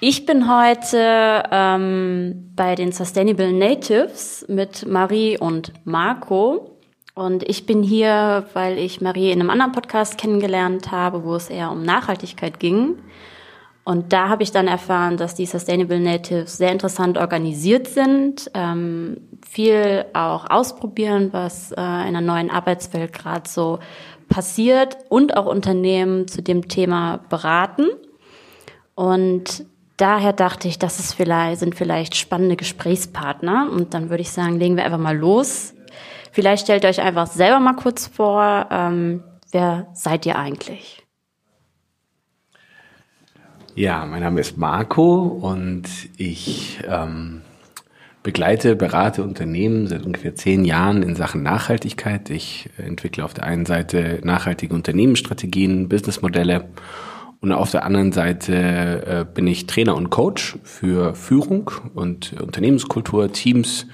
Ich bin heute ähm, bei den Sustainable Natives mit Marie und Marco. Und ich bin hier, weil ich Marie in einem anderen Podcast kennengelernt habe, wo es eher um Nachhaltigkeit ging. Und da habe ich dann erfahren, dass die Sustainable Natives sehr interessant organisiert sind, ähm, viel auch ausprobieren, was äh, in einer neuen Arbeitswelt gerade so passiert und auch Unternehmen zu dem Thema beraten. Und daher dachte ich, das ist vielleicht, sind vielleicht spannende Gesprächspartner. Und dann würde ich sagen, legen wir einfach mal los. Vielleicht stellt euch einfach selber mal kurz vor, ähm, wer seid ihr eigentlich? Ja, mein Name ist Marco und ich ähm, begleite, berate Unternehmen seit ungefähr zehn Jahren in Sachen Nachhaltigkeit. Ich entwickle auf der einen Seite nachhaltige Unternehmensstrategien, Businessmodelle und auf der anderen Seite äh, bin ich Trainer und Coach für Führung und Unternehmenskultur, Teams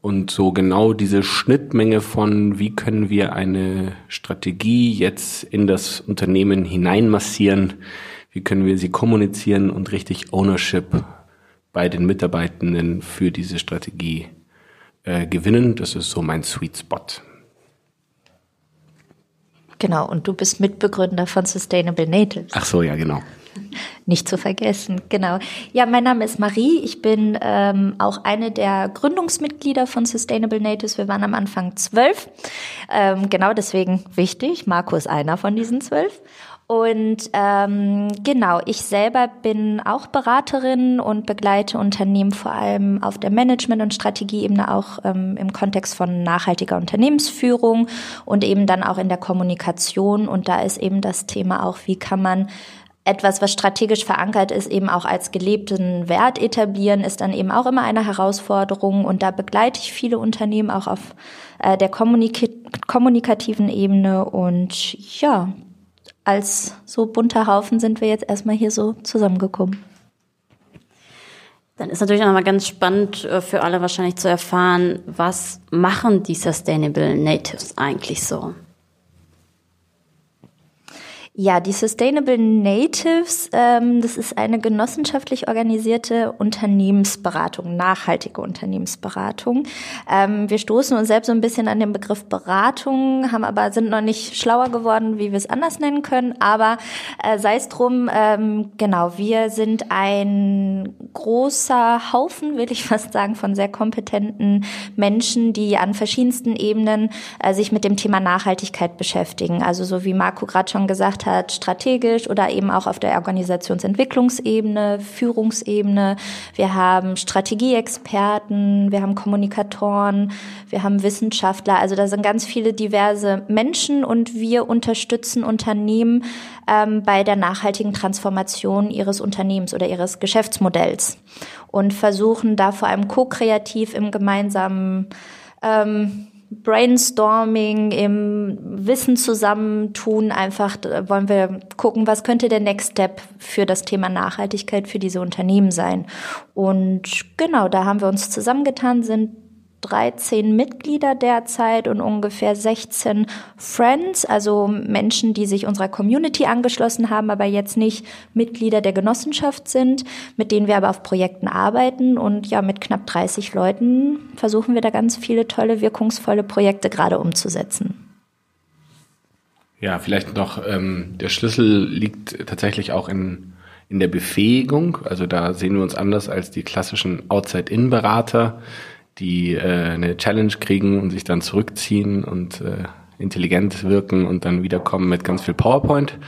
und so genau diese Schnittmenge von, wie können wir eine Strategie jetzt in das Unternehmen hineinmassieren, wie können wir sie kommunizieren und richtig Ownership bei den Mitarbeitenden für diese Strategie äh, gewinnen. Das ist so mein Sweet Spot. Genau, und du bist Mitbegründer von Sustainable Natives. Ach so, ja, genau. Nicht zu vergessen, genau. Ja, mein Name ist Marie. Ich bin ähm, auch eine der Gründungsmitglieder von Sustainable Natives. Wir waren am Anfang zwölf. Ähm, genau deswegen wichtig. Marco ist einer von diesen zwölf. Und ähm, genau, ich selber bin auch Beraterin und begleite Unternehmen vor allem auf der Management- und Strategieebene, auch ähm, im Kontext von nachhaltiger Unternehmensführung und eben dann auch in der Kommunikation. Und da ist eben das Thema auch, wie kann man etwas, was strategisch verankert ist, eben auch als gelebten Wert etablieren, ist dann eben auch immer eine Herausforderung. Und da begleite ich viele Unternehmen auch auf äh, der kommunik kommunikativen Ebene. Und ja, als so bunter Haufen sind wir jetzt erstmal hier so zusammengekommen. Dann ist natürlich auch nochmal ganz spannend äh, für alle wahrscheinlich zu erfahren, was machen die Sustainable Natives eigentlich so? Ja, die Sustainable Natives, ähm, das ist eine genossenschaftlich organisierte Unternehmensberatung, nachhaltige Unternehmensberatung. Ähm, wir stoßen uns selbst so ein bisschen an den Begriff Beratung, haben aber sind noch nicht schlauer geworden, wie wir es anders nennen können. Aber äh, sei es drum, ähm, genau, wir sind ein großer Haufen, will ich fast sagen, von sehr kompetenten Menschen, die an verschiedensten Ebenen äh, sich mit dem Thema Nachhaltigkeit beschäftigen. Also so wie Marco gerade schon gesagt hat, hat, strategisch oder eben auch auf der Organisationsentwicklungsebene, Führungsebene. Wir haben Strategieexperten, wir haben Kommunikatoren, wir haben Wissenschaftler. Also da sind ganz viele diverse Menschen und wir unterstützen Unternehmen ähm, bei der nachhaltigen Transformation ihres Unternehmens oder ihres Geschäftsmodells und versuchen da vor allem ko-kreativ im gemeinsamen ähm, Brainstorming, im Wissen zusammentun, einfach wollen wir gucken, was könnte der Next Step für das Thema Nachhaltigkeit für diese Unternehmen sein. Und genau, da haben wir uns zusammengetan, sind 13 Mitglieder derzeit und ungefähr 16 Friends, also Menschen, die sich unserer Community angeschlossen haben, aber jetzt nicht Mitglieder der Genossenschaft sind, mit denen wir aber auf Projekten arbeiten. Und ja, mit knapp 30 Leuten versuchen wir da ganz viele tolle, wirkungsvolle Projekte gerade umzusetzen. Ja, vielleicht noch, ähm, der Schlüssel liegt tatsächlich auch in, in der Befähigung. Also da sehen wir uns anders als die klassischen Outside-In-Berater die äh, eine Challenge kriegen und sich dann zurückziehen und äh, intelligent wirken und dann wiederkommen mit ganz viel PowerPoint.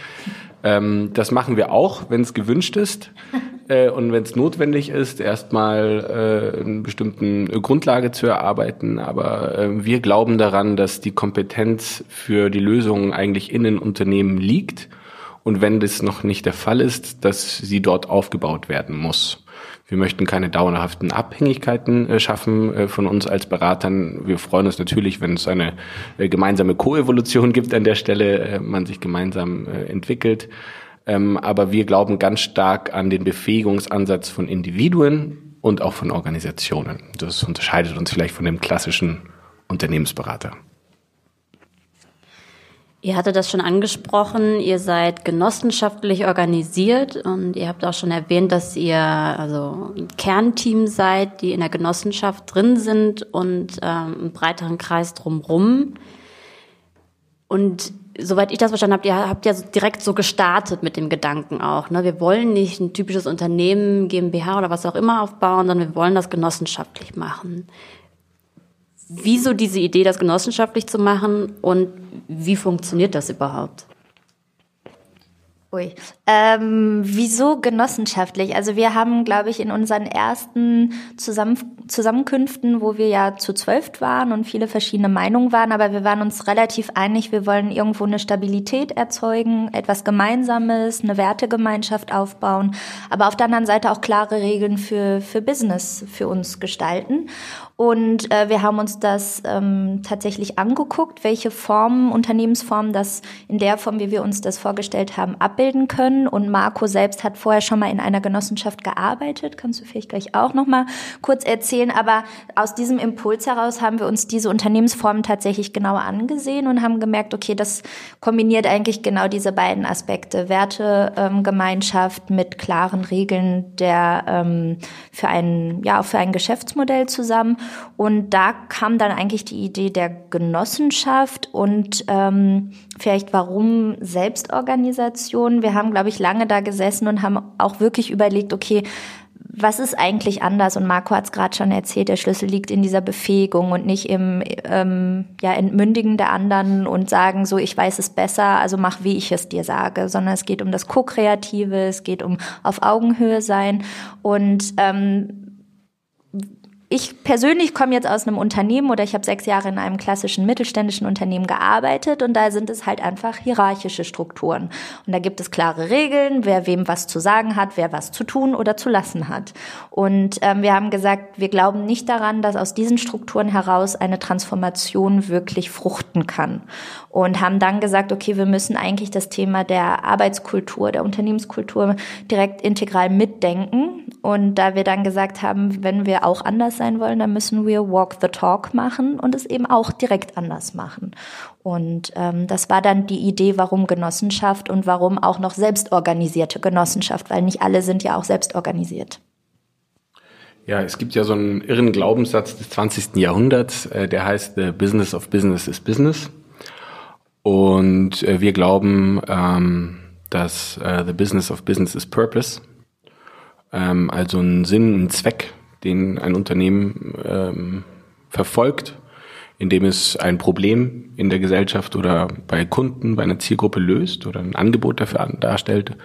Ähm, das machen wir auch, wenn es gewünscht ist äh, und wenn es notwendig ist, erstmal äh, eine bestimmten Grundlage zu erarbeiten. Aber äh, wir glauben daran, dass die Kompetenz für die Lösungen eigentlich in den Unternehmen liegt. Und wenn das noch nicht der Fall ist, dass sie dort aufgebaut werden muss. Wir möchten keine dauerhaften Abhängigkeiten äh, schaffen äh, von uns als Beratern. Wir freuen uns natürlich, wenn es eine äh, gemeinsame Koevolution gibt an der Stelle, man sich gemeinsam entwickelt. Ähm, aber wir glauben ganz stark an den Befähigungsansatz von Individuen und auch von Organisationen. Das unterscheidet uns vielleicht von dem klassischen Unternehmensberater. Ihr hattet das schon angesprochen, ihr seid genossenschaftlich organisiert und ihr habt auch schon erwähnt, dass ihr also ein Kernteam seid, die in der Genossenschaft drin sind und ähm, einen breiteren Kreis drumrum. Und soweit ich das verstanden habe, ihr habt ja direkt so gestartet mit dem Gedanken auch. Ne? Wir wollen nicht ein typisches Unternehmen, GmbH oder was auch immer aufbauen, sondern wir wollen das genossenschaftlich machen wieso diese Idee, das genossenschaftlich zu machen und wie funktioniert das überhaupt? Ui. Ähm, wieso genossenschaftlich? Also wir haben, glaube ich, in unseren ersten Zusammen Zusammenkünften, wo wir ja zu zwölf waren und viele verschiedene Meinungen waren, aber wir waren uns relativ einig, wir wollen irgendwo eine Stabilität erzeugen, etwas Gemeinsames, eine Wertegemeinschaft aufbauen, aber auf der anderen Seite auch klare Regeln für, für Business für uns gestalten. Und äh, wir haben uns das ähm, tatsächlich angeguckt, welche Formen, Unternehmensformen das in der Form, wie wir uns das vorgestellt haben, abbilden können. Und Marco selbst hat vorher schon mal in einer Genossenschaft gearbeitet. Kannst du vielleicht gleich auch noch mal kurz erzählen. Aber aus diesem Impuls heraus haben wir uns diese Unternehmensformen tatsächlich genauer angesehen und haben gemerkt, okay, das kombiniert eigentlich genau diese beiden Aspekte. Wertegemeinschaft ähm, mit klaren Regeln der ähm, für ein ja für ein Geschäftsmodell zusammen und da kam dann eigentlich die Idee der Genossenschaft und ähm, vielleicht warum Selbstorganisation. Wir haben, glaube ich, lange da gesessen und haben auch wirklich überlegt, okay, was ist eigentlich anders? Und Marco hat es gerade schon erzählt, der Schlüssel liegt in dieser Befähigung und nicht im ähm, ja, Entmündigen der anderen und sagen, so ich weiß es besser, also mach, wie ich es dir sage, sondern es geht um das Co-Kreative, es geht um auf Augenhöhe sein. Und ähm, ich persönlich komme jetzt aus einem Unternehmen oder ich habe sechs Jahre in einem klassischen mittelständischen Unternehmen gearbeitet und da sind es halt einfach hierarchische Strukturen. Und da gibt es klare Regeln, wer wem was zu sagen hat, wer was zu tun oder zu lassen hat. Und ähm, wir haben gesagt, wir glauben nicht daran, dass aus diesen Strukturen heraus eine Transformation wirklich fruchten kann. Und haben dann gesagt, okay, wir müssen eigentlich das Thema der Arbeitskultur, der Unternehmenskultur direkt integral mitdenken. Und da wir dann gesagt haben, wenn wir auch anders sein wollen, dann müssen wir Walk the Talk machen und es eben auch direkt anders machen. Und ähm, das war dann die Idee, warum Genossenschaft und warum auch noch selbstorganisierte Genossenschaft, weil nicht alle sind ja auch selbstorganisiert. Ja, es gibt ja so einen irren Glaubenssatz des 20. Jahrhunderts, äh, der heißt The Business of Business is Business. Und äh, wir glauben, ähm, dass äh, The Business of Business is Purpose, ähm, also ein Sinn, ein Zweck den ein Unternehmen ähm, verfolgt, indem es ein Problem in der Gesellschaft oder bei Kunden, bei einer Zielgruppe löst oder ein Angebot dafür darstellt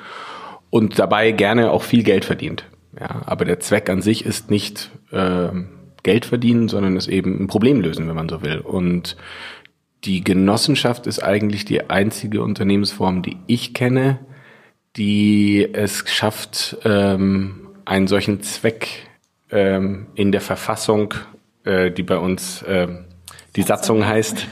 und dabei gerne auch viel Geld verdient. Ja, aber der Zweck an sich ist nicht äh, Geld verdienen, sondern ist eben ein Problem lösen, wenn man so will. Und die Genossenschaft ist eigentlich die einzige Unternehmensform, die ich kenne, die es schafft, ähm, einen solchen Zweck ähm, in der Verfassung, äh, die bei uns äh, die Satzung heißt,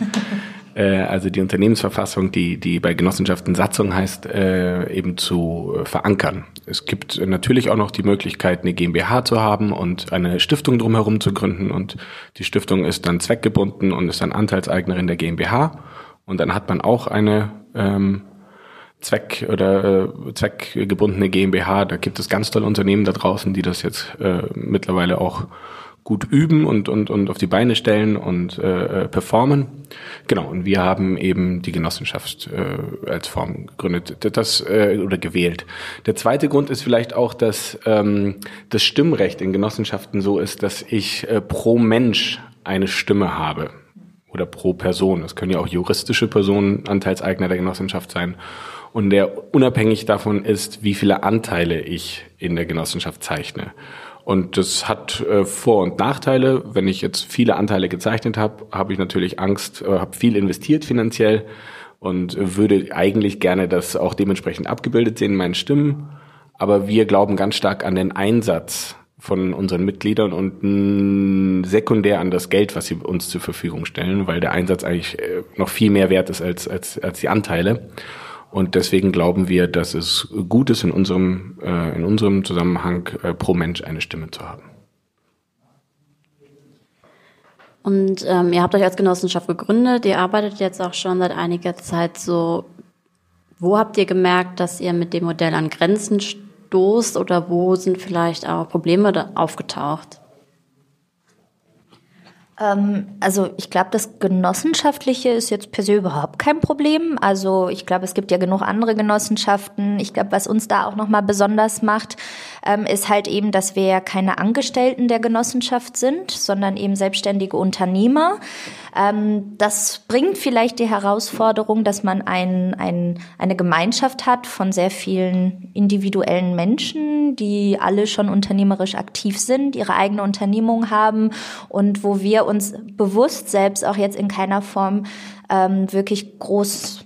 äh, also die Unternehmensverfassung, die, die bei Genossenschaften Satzung heißt, äh, eben zu äh, verankern. Es gibt natürlich auch noch die Möglichkeit, eine GmbH zu haben und eine Stiftung drumherum zu gründen und die Stiftung ist dann zweckgebunden und ist dann Anteilseignerin der GmbH und dann hat man auch eine ähm, Zweck oder äh, zweckgebundene GmbH. Da gibt es ganz tolle Unternehmen da draußen, die das jetzt äh, mittlerweile auch gut üben und, und, und auf die Beine stellen und äh, äh, performen. Genau, und wir haben eben die Genossenschaft äh, als Form gegründet das, äh, oder gewählt. Der zweite Grund ist vielleicht auch, dass ähm, das Stimmrecht in Genossenschaften so ist, dass ich äh, pro Mensch eine Stimme habe oder pro Person. Das können ja auch juristische Personen Anteilseigner der Genossenschaft sein und der unabhängig davon ist, wie viele Anteile ich in der Genossenschaft zeichne. Und das hat äh, Vor- und Nachteile. Wenn ich jetzt viele Anteile gezeichnet habe, habe ich natürlich Angst, äh, habe viel investiert finanziell und würde eigentlich gerne das auch dementsprechend abgebildet sehen in meinen Stimmen. Aber wir glauben ganz stark an den Einsatz von unseren Mitgliedern und sekundär an das Geld, was sie uns zur Verfügung stellen, weil der Einsatz eigentlich äh, noch viel mehr wert ist als, als, als die Anteile. Und deswegen glauben wir, dass es gut ist, in unserem, äh, in unserem Zusammenhang äh, pro Mensch eine Stimme zu haben. Und ähm, ihr habt euch als Genossenschaft gegründet, ihr arbeitet jetzt auch schon seit einiger Zeit so. Wo habt ihr gemerkt, dass ihr mit dem Modell an Grenzen stoßt oder wo sind vielleicht auch Probleme aufgetaucht? Ähm, also ich glaube, das Genossenschaftliche ist jetzt per se überhaupt kein Problem. Also ich glaube, es gibt ja genug andere Genossenschaften. Ich glaube, was uns da auch nochmal besonders macht, ähm, ist halt eben, dass wir ja keine Angestellten der Genossenschaft sind, sondern eben selbstständige Unternehmer. Ähm, das bringt vielleicht die Herausforderung, dass man ein, ein, eine Gemeinschaft hat von sehr vielen individuellen Menschen, die alle schon unternehmerisch aktiv sind, ihre eigene Unternehmung haben und wo wir uns bewusst selbst auch jetzt in keiner Form ähm, wirklich groß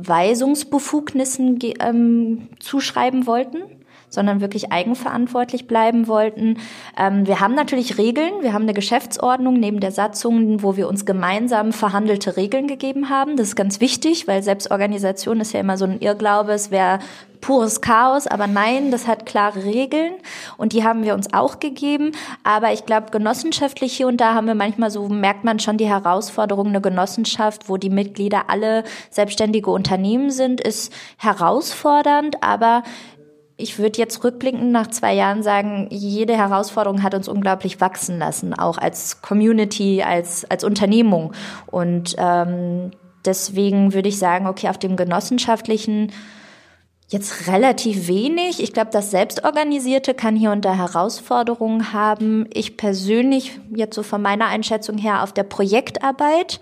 Weisungsbefugnissen ähm, zuschreiben wollten sondern wirklich eigenverantwortlich bleiben wollten. Ähm, wir haben natürlich Regeln. Wir haben eine Geschäftsordnung neben der Satzung, wo wir uns gemeinsam verhandelte Regeln gegeben haben. Das ist ganz wichtig, weil Selbstorganisation ist ja immer so ein Irrglaube. Es wäre pures Chaos, aber nein, das hat klare Regeln und die haben wir uns auch gegeben. Aber ich glaube, genossenschaftlich hier und da haben wir manchmal so, merkt man schon die Herausforderung, eine Genossenschaft, wo die Mitglieder alle selbstständige Unternehmen sind, ist herausfordernd, aber ich würde jetzt rückblickend nach zwei Jahren sagen, jede Herausforderung hat uns unglaublich wachsen lassen, auch als Community, als, als Unternehmung. Und ähm, deswegen würde ich sagen, okay, auf dem genossenschaftlichen jetzt relativ wenig. Ich glaube, das Selbstorganisierte kann hier und da Herausforderungen haben. Ich persönlich, jetzt so von meiner Einschätzung her, auf der Projektarbeit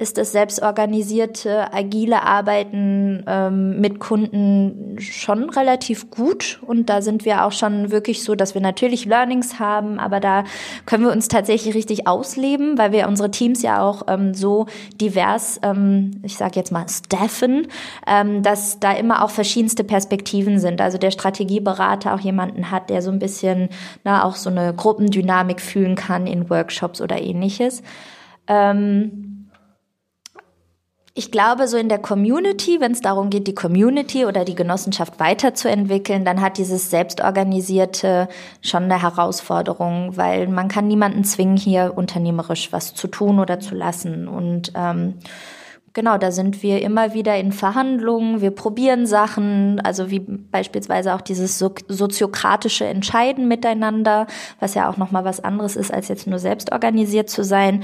ist das selbstorganisierte, agile Arbeiten ähm, mit Kunden schon relativ gut. Und da sind wir auch schon wirklich so, dass wir natürlich Learnings haben, aber da können wir uns tatsächlich richtig ausleben, weil wir unsere Teams ja auch ähm, so divers, ähm, ich sage jetzt mal, staffen, ähm, dass da immer auch verschiedenste Perspektiven sind. Also der Strategieberater auch jemanden hat, der so ein bisschen na, auch so eine Gruppendynamik fühlen kann in Workshops oder ähnliches. Ähm, ich glaube, so in der Community, wenn es darum geht, die Community oder die Genossenschaft weiterzuentwickeln, dann hat dieses Selbstorganisierte schon eine Herausforderung, weil man kann niemanden zwingen, hier unternehmerisch was zu tun oder zu lassen. Und ähm, genau, da sind wir immer wieder in Verhandlungen, wir probieren Sachen, also wie beispielsweise auch dieses so soziokratische Entscheiden miteinander, was ja auch nochmal was anderes ist, als jetzt nur selbst organisiert zu sein.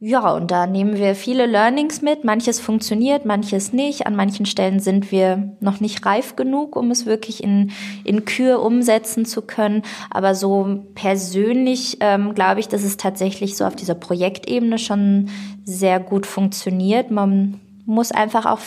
Ja, und da nehmen wir viele Learnings mit. Manches funktioniert, manches nicht. An manchen Stellen sind wir noch nicht reif genug, um es wirklich in, in Kür umsetzen zu können. Aber so persönlich ähm, glaube ich, dass es tatsächlich so auf dieser Projektebene schon sehr gut funktioniert. Man muss einfach auch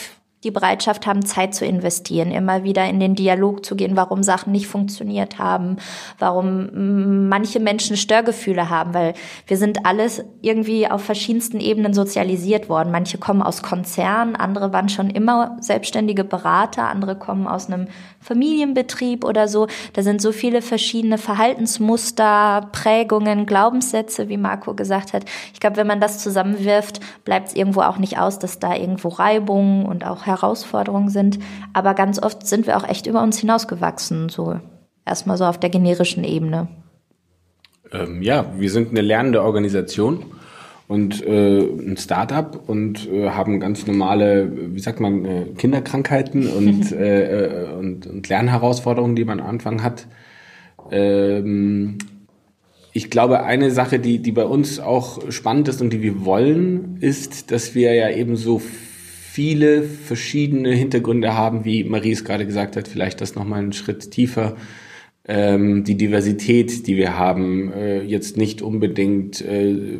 die Bereitschaft haben, Zeit zu investieren, immer wieder in den Dialog zu gehen, warum Sachen nicht funktioniert haben, warum manche Menschen Störgefühle haben, weil wir sind alles irgendwie auf verschiedensten Ebenen sozialisiert worden. Manche kommen aus Konzernen, andere waren schon immer selbstständige Berater, andere kommen aus einem Familienbetrieb oder so. Da sind so viele verschiedene Verhaltensmuster, Prägungen, Glaubenssätze, wie Marco gesagt hat. Ich glaube, wenn man das zusammenwirft, bleibt es irgendwo auch nicht aus, dass da irgendwo Reibungen und auch Herausforderungen sind. Aber ganz oft sind wir auch echt über uns hinausgewachsen, so erstmal so auf der generischen Ebene. Ähm, ja, wir sind eine lernende Organisation und äh, ein Startup und äh, haben ganz normale, wie sagt man, äh, Kinderkrankheiten und, äh, äh, und, und Lernherausforderungen, die man am Anfang hat. Ähm, ich glaube, eine Sache, die, die bei uns auch spannend ist und die wir wollen, ist, dass wir ja eben so viele verschiedene Hintergründe haben, wie Marie es gerade gesagt hat, vielleicht das nochmal einen Schritt tiefer. Ähm, die Diversität, die wir haben, äh, jetzt nicht unbedingt äh,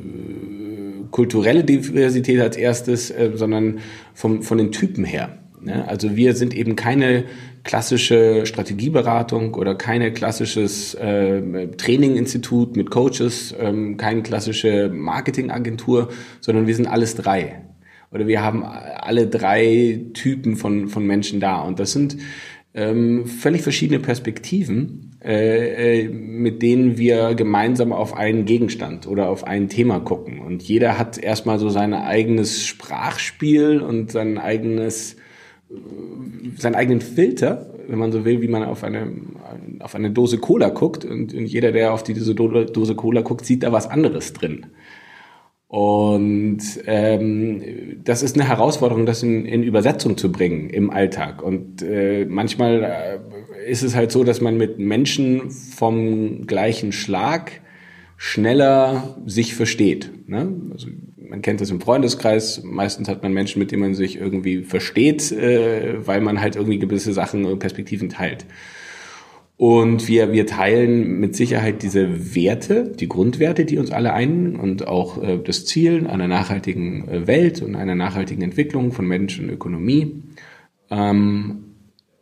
kulturelle Diversität als erstes, äh, sondern vom, von den Typen her. Ne? Also wir sind eben keine klassische Strategieberatung oder keine klassisches äh, Traininginstitut mit Coaches, ähm, keine klassische Marketingagentur, sondern wir sind alles drei oder wir haben alle drei Typen von, von Menschen da. Und das sind ähm, völlig verschiedene Perspektiven, äh, äh, mit denen wir gemeinsam auf einen Gegenstand oder auf ein Thema gucken. Und jeder hat erstmal so sein eigenes Sprachspiel und sein eigenes äh, seinen eigenen Filter, wenn man so will, wie man auf eine, auf eine Dose Cola guckt. Und, und jeder, der auf diese Dose Cola guckt, sieht da was anderes drin. Und ähm, das ist eine Herausforderung, das in, in Übersetzung zu bringen im Alltag. Und äh, manchmal äh, ist es halt so, dass man mit Menschen vom gleichen Schlag schneller sich versteht. Ne? Also man kennt das im Freundeskreis. Meistens hat man Menschen, mit denen man sich irgendwie versteht, äh, weil man halt irgendwie gewisse Sachen, und Perspektiven teilt. Und wir, wir teilen mit Sicherheit diese Werte, die Grundwerte, die uns alle ein und auch äh, das Ziel einer nachhaltigen äh, Welt und einer nachhaltigen Entwicklung von Mensch und Ökonomie. Ähm,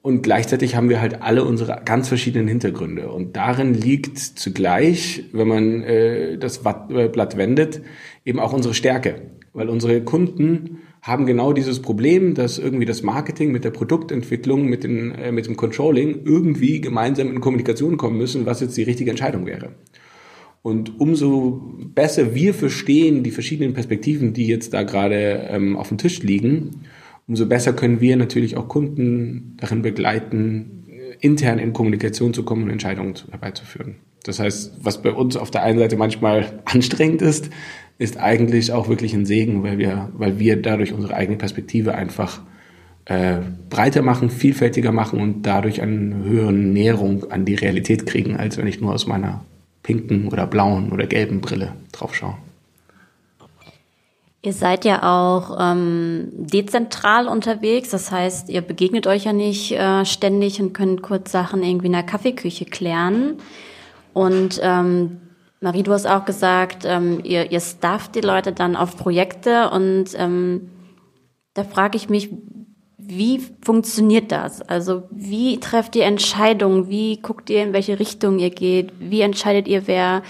und gleichzeitig haben wir halt alle unsere ganz verschiedenen Hintergründe. Und darin liegt zugleich, wenn man äh, das äh, Blatt wendet, eben auch unsere Stärke. Weil unsere Kunden haben genau dieses Problem, dass irgendwie das Marketing mit der Produktentwicklung, mit, den, äh, mit dem Controlling irgendwie gemeinsam in Kommunikation kommen müssen, was jetzt die richtige Entscheidung wäre. Und umso besser wir verstehen die verschiedenen Perspektiven, die jetzt da gerade ähm, auf dem Tisch liegen, umso besser können wir natürlich auch Kunden darin begleiten, intern in Kommunikation zu kommen und Entscheidungen herbeizuführen. Das heißt, was bei uns auf der einen Seite manchmal anstrengend ist, ist eigentlich auch wirklich ein Segen, weil wir, weil wir dadurch unsere eigene Perspektive einfach äh, breiter machen, vielfältiger machen und dadurch eine höhere Näherung an die Realität kriegen, als wenn ich nur aus meiner pinken oder blauen oder gelben Brille drauf schaue. Ihr seid ja auch ähm, dezentral unterwegs, das heißt, ihr begegnet euch ja nicht äh, ständig und könnt kurz Sachen irgendwie in der Kaffeeküche klären. Und ähm, Marie, du hast auch gesagt, ähm, ihr, ihr stafft die Leute dann auf Projekte und ähm, da frage ich mich, wie funktioniert das? Also wie trefft ihr Entscheidungen? Wie guckt ihr, in welche Richtung ihr geht? Wie entscheidet ihr, wer,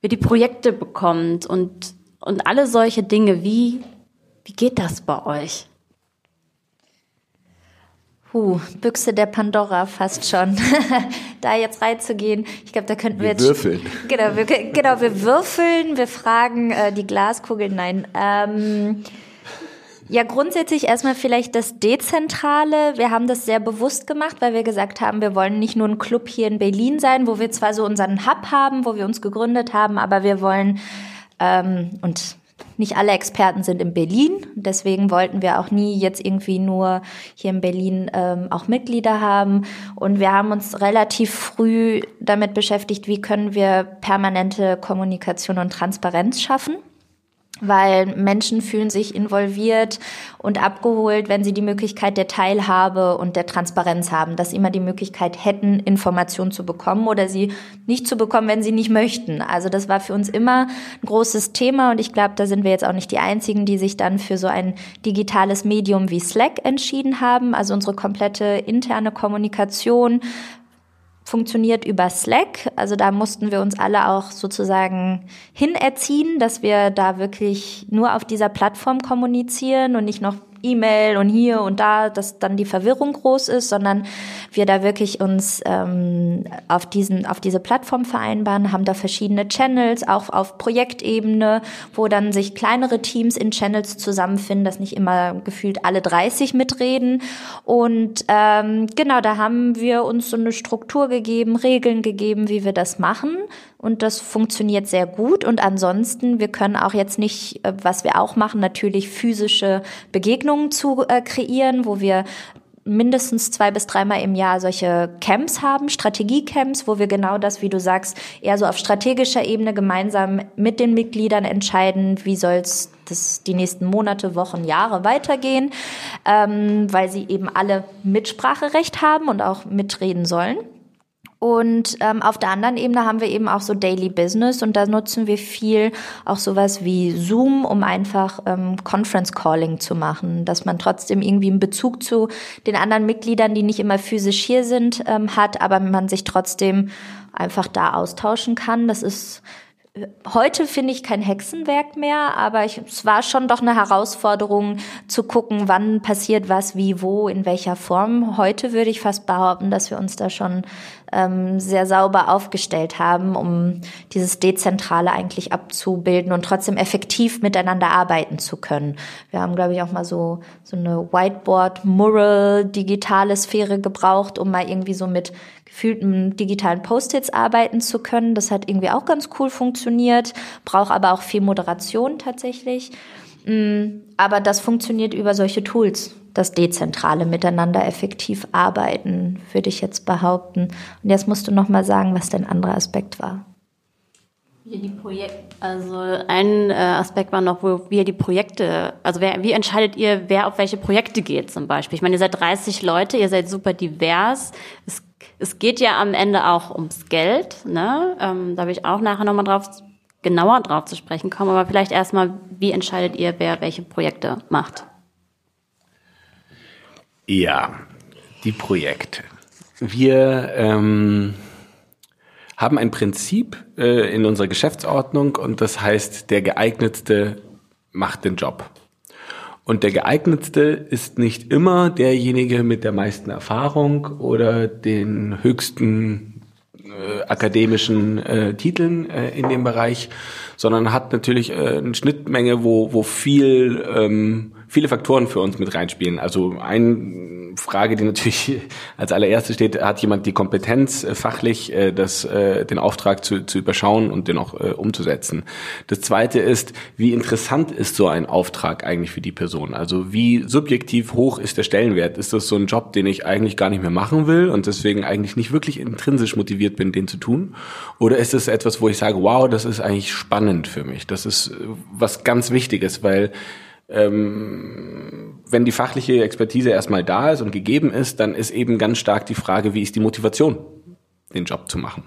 wer die Projekte bekommt? Und, und alle solche Dinge, wie, wie geht das bei euch? Puh, Büchse der Pandora fast schon. da jetzt reinzugehen, ich glaube, da könnten wir, wir jetzt. Würfeln. Genau, wir, genau, wir würfeln, wir fragen äh, die Glaskugel. Nein. Ähm, ja, grundsätzlich erstmal vielleicht das Dezentrale. Wir haben das sehr bewusst gemacht, weil wir gesagt haben, wir wollen nicht nur ein Club hier in Berlin sein, wo wir zwar so unseren Hub haben, wo wir uns gegründet haben, aber wir wollen ähm, und nicht alle Experten sind in Berlin. Deswegen wollten wir auch nie jetzt irgendwie nur hier in Berlin ähm, auch Mitglieder haben. Und wir haben uns relativ früh damit beschäftigt, wie können wir permanente Kommunikation und Transparenz schaffen weil Menschen fühlen sich involviert und abgeholt, wenn sie die Möglichkeit der Teilhabe und der Transparenz haben, dass sie immer die Möglichkeit hätten, Informationen zu bekommen oder sie nicht zu bekommen, wenn sie nicht möchten. Also das war für uns immer ein großes Thema und ich glaube, da sind wir jetzt auch nicht die Einzigen, die sich dann für so ein digitales Medium wie Slack entschieden haben. Also unsere komplette interne Kommunikation funktioniert über Slack. Also da mussten wir uns alle auch sozusagen hinerziehen, dass wir da wirklich nur auf dieser Plattform kommunizieren und nicht noch E-Mail und hier und da, dass dann die Verwirrung groß ist, sondern wir da wirklich uns ähm, auf diesen auf diese Plattform vereinbaren, haben da verschiedene Channels, auch auf Projektebene, wo dann sich kleinere Teams in Channels zusammenfinden, dass nicht immer gefühlt alle 30 mitreden. Und ähm, genau, da haben wir uns so eine Struktur gegeben, Regeln gegeben, wie wir das machen und das funktioniert sehr gut. Und ansonsten, wir können auch jetzt nicht, äh, was wir auch machen, natürlich physische Begegnungen zu äh, kreieren, wo wir mindestens zwei bis dreimal im Jahr solche Camps haben, Strategiecamps, wo wir genau das, wie du sagst, eher so auf strategischer Ebene gemeinsam mit den Mitgliedern entscheiden, wie soll's das die nächsten Monate, Wochen, Jahre weitergehen, ähm, weil sie eben alle Mitspracherecht haben und auch mitreden sollen. Und ähm, auf der anderen Ebene haben wir eben auch so Daily Business und da nutzen wir viel auch sowas wie Zoom, um einfach ähm, Conference Calling zu machen, dass man trotzdem irgendwie einen Bezug zu den anderen Mitgliedern, die nicht immer physisch hier sind, ähm, hat, aber man sich trotzdem einfach da austauschen kann. Das ist heute finde ich kein Hexenwerk mehr, aber ich, es war schon doch eine Herausforderung zu gucken, wann passiert was, wie, wo, in welcher Form. Heute würde ich fast behaupten, dass wir uns da schon ähm, sehr sauber aufgestellt haben, um dieses Dezentrale eigentlich abzubilden und trotzdem effektiv miteinander arbeiten zu können. Wir haben, glaube ich, auch mal so, so eine Whiteboard, Mural, digitale Sphäre gebraucht, um mal irgendwie so mit gefühlt mit digitalen Post-its arbeiten zu können. Das hat irgendwie auch ganz cool funktioniert, braucht aber auch viel Moderation tatsächlich. Mm, aber das funktioniert über solche Tools, das dezentrale Miteinander effektiv arbeiten, würde ich jetzt behaupten. Und jetzt musst du noch mal sagen, was dein anderer Aspekt war. Wie die Projekt, also ein äh, Aspekt war noch, wo wir die Projekte, also wer, wie entscheidet ihr, wer auf welche Projekte geht zum Beispiel? Ich meine, ihr seid 30 Leute, ihr seid super divers. Es, es geht ja am Ende auch ums Geld, ne? Ähm, da will ich auch nachher nochmal drauf genauer drauf zu sprechen kommen, aber vielleicht erstmal, wie entscheidet ihr, wer welche Projekte macht? Ja, die Projekte. Wir ähm, haben ein Prinzip äh, in unserer Geschäftsordnung und das heißt, der geeignetste macht den Job. Und der geeignetste ist nicht immer derjenige mit der meisten Erfahrung oder den höchsten äh, akademischen äh, Titeln äh, in dem Bereich, sondern hat natürlich äh, eine Schnittmenge, wo, wo viel, ähm, viele Faktoren für uns mit reinspielen. Also ein Frage, die natürlich als allererste steht, hat jemand die Kompetenz, äh, fachlich äh, das, äh, den Auftrag zu, zu überschauen und den auch umzusetzen. Das zweite ist, wie interessant ist so ein Auftrag eigentlich für die Person? Also wie subjektiv hoch ist der Stellenwert? Ist das so ein Job, den ich eigentlich gar nicht mehr machen will und deswegen eigentlich nicht wirklich intrinsisch motiviert bin, den zu tun? Oder ist es etwas, wo ich sage, wow, das ist eigentlich spannend für mich? Das ist was ganz Wichtiges, weil ähm, wenn die fachliche Expertise erstmal da ist und gegeben ist, dann ist eben ganz stark die Frage, wie ist die Motivation, den Job zu machen.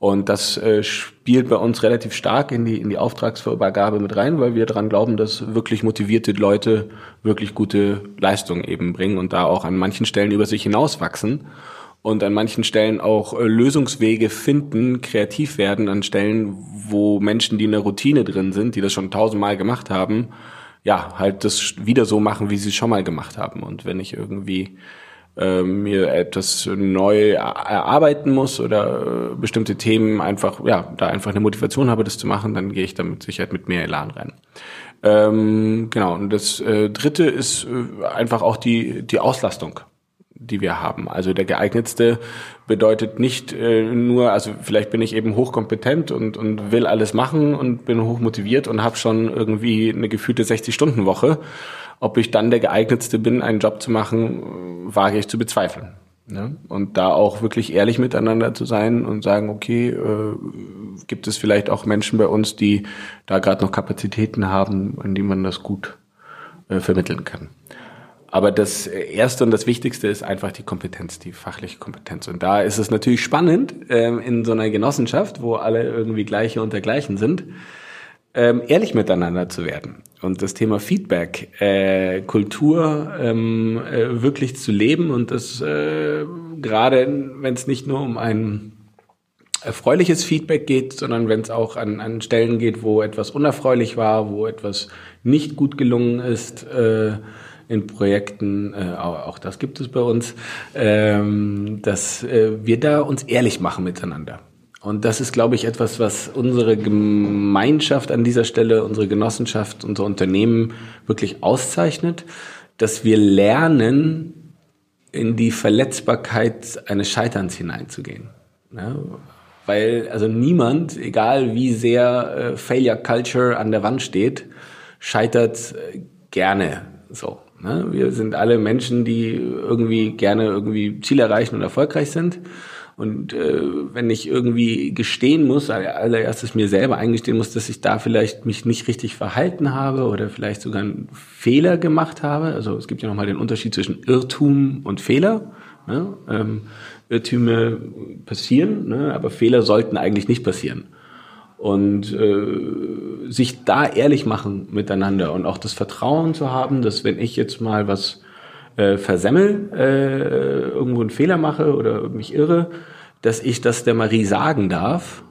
Und das äh, spielt bei uns relativ stark in die, in die Auftragsübergabe mit rein, weil wir daran glauben, dass wirklich motivierte Leute wirklich gute Leistungen eben bringen und da auch an manchen Stellen über sich hinauswachsen und an manchen Stellen auch äh, Lösungswege finden, kreativ werden an Stellen, wo Menschen, die in der Routine drin sind, die das schon tausendmal gemacht haben, ja, halt das wieder so machen, wie sie es schon mal gemacht haben. Und wenn ich irgendwie äh, mir etwas neu erarbeiten muss oder äh, bestimmte Themen einfach, ja, da einfach eine Motivation habe, das zu machen, dann gehe ich da mit Sicherheit mit mehr Elan rein. Ähm, genau, und das äh, dritte ist äh, einfach auch die, die Auslastung die wir haben. Also der geeignetste bedeutet nicht äh, nur, also vielleicht bin ich eben hochkompetent und, und will alles machen und bin hochmotiviert und habe schon irgendwie eine gefühlte 60-Stunden-Woche. Ob ich dann der geeignetste bin, einen Job zu machen, wage ich zu bezweifeln. Ne? Und da auch wirklich ehrlich miteinander zu sein und sagen, okay, äh, gibt es vielleicht auch Menschen bei uns, die da gerade noch Kapazitäten haben, an die man das gut äh, vermitteln kann. Aber das Erste und das Wichtigste ist einfach die Kompetenz, die fachliche Kompetenz. Und da ist es natürlich spannend, ähm, in so einer Genossenschaft, wo alle irgendwie Gleiche unter Gleichen sind, ähm, ehrlich miteinander zu werden. Und das Thema Feedback, äh, Kultur ähm, äh, wirklich zu leben und das äh, gerade, wenn es nicht nur um ein erfreuliches Feedback geht, sondern wenn es auch an, an Stellen geht, wo etwas unerfreulich war, wo etwas nicht gut gelungen ist, äh, in Projekten, äh, auch das gibt es bei uns, ähm, dass äh, wir da uns ehrlich machen miteinander. Und das ist, glaube ich, etwas, was unsere Gemeinschaft an dieser Stelle, unsere Genossenschaft, unser Unternehmen wirklich auszeichnet, dass wir lernen, in die Verletzbarkeit eines Scheiterns hineinzugehen. Ja, weil also niemand, egal wie sehr äh, Failure Culture an der Wand steht, scheitert äh, gerne so. Ne? Wir sind alle Menschen, die irgendwie gerne irgendwie Ziel erreichen und erfolgreich sind. Und äh, wenn ich irgendwie gestehen muss, allererstes mir selber eingestehen muss, dass ich da vielleicht mich nicht richtig verhalten habe oder vielleicht sogar einen Fehler gemacht habe. Also es gibt ja nochmal den Unterschied zwischen Irrtum und Fehler. Ne? Ähm, Irrtüme passieren, ne? aber Fehler sollten eigentlich nicht passieren und äh, sich da ehrlich machen miteinander und auch das Vertrauen zu haben, dass wenn ich jetzt mal was äh, versemmel, äh, irgendwo einen Fehler mache oder mich irre, dass ich das der Marie sagen darf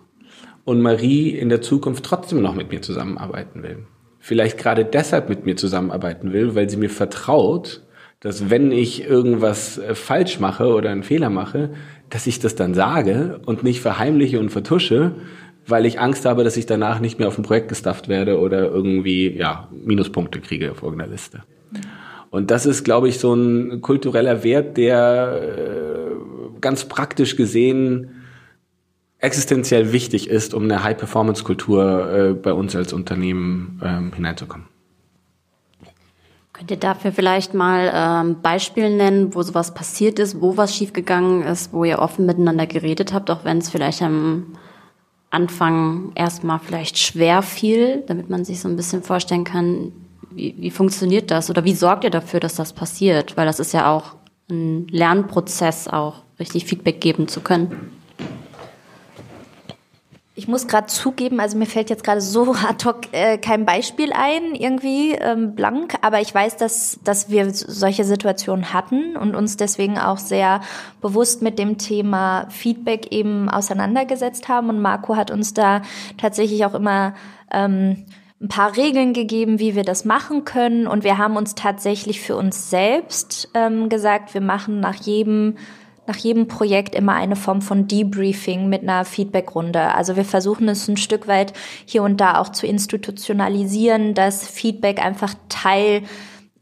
und Marie in der Zukunft trotzdem noch mit mir zusammenarbeiten will. Vielleicht gerade deshalb mit mir zusammenarbeiten will, weil sie mir vertraut, dass wenn ich irgendwas äh, falsch mache oder einen Fehler mache, dass ich das dann sage und nicht verheimliche und vertusche, weil ich Angst habe, dass ich danach nicht mehr auf dem Projekt gestafft werde oder irgendwie ja Minuspunkte kriege auf irgendeiner Liste. Und das ist, glaube ich, so ein kultureller Wert, der, äh, ganz praktisch gesehen existenziell wichtig ist, um eine High-Performance-Kultur äh, bei uns als Unternehmen ähm, hineinzukommen. Könnt ihr dafür vielleicht mal ähm, Beispiele nennen, wo sowas passiert ist, wo was schiefgegangen ist, wo ihr offen miteinander geredet habt, auch wenn es vielleicht am Anfang erstmal vielleicht schwer fiel, damit man sich so ein bisschen vorstellen kann, wie, wie funktioniert das oder wie sorgt ihr dafür, dass das passiert? Weil das ist ja auch ein Lernprozess, auch richtig Feedback geben zu können. Ich muss gerade zugeben, also mir fällt jetzt gerade so ad hoc äh, kein Beispiel ein, irgendwie ähm, blank, aber ich weiß, dass, dass wir solche Situationen hatten und uns deswegen auch sehr bewusst mit dem Thema Feedback eben auseinandergesetzt haben. Und Marco hat uns da tatsächlich auch immer ähm, ein paar Regeln gegeben, wie wir das machen können. Und wir haben uns tatsächlich für uns selbst ähm, gesagt, wir machen nach jedem nach jedem Projekt immer eine Form von Debriefing mit einer Feedbackrunde. Also wir versuchen es ein Stück weit hier und da auch zu institutionalisieren, dass Feedback einfach Teil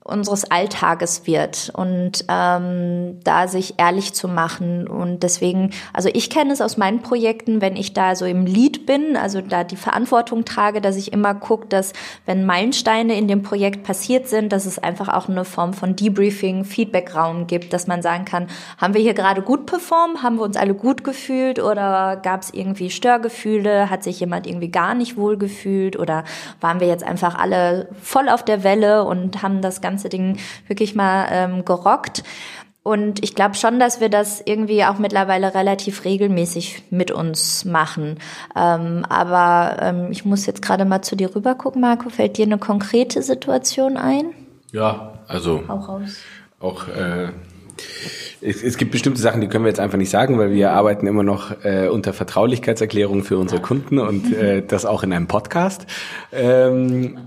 unseres Alltages wird. Und ähm, da sich ehrlich zu machen. Und deswegen, also ich kenne es aus meinen Projekten, wenn ich da so im Lead bin, also da die Verantwortung trage, dass ich immer gucke, dass wenn Meilensteine in dem Projekt passiert sind, dass es einfach auch eine Form von Debriefing, Feedback-Raum gibt, dass man sagen kann, haben wir hier gerade gut performt, haben wir uns alle gut gefühlt? Oder gab es irgendwie Störgefühle, hat sich jemand irgendwie gar nicht wohl gefühlt oder waren wir jetzt einfach alle voll auf der Welle und haben das Ganze ganze Ding wirklich mal ähm, gerockt. Und ich glaube schon, dass wir das irgendwie auch mittlerweile relativ regelmäßig mit uns machen. Ähm, aber ähm, ich muss jetzt gerade mal zu dir rüber gucken, Marco. Fällt dir eine konkrete Situation ein? Ja, also auch, raus. auch äh, es, es, gibt bestimmte Sachen, die können wir jetzt einfach nicht sagen, weil wir arbeiten immer noch äh, unter Vertraulichkeitserklärung für unsere Kunden und äh, das auch in einem Podcast. Ähm,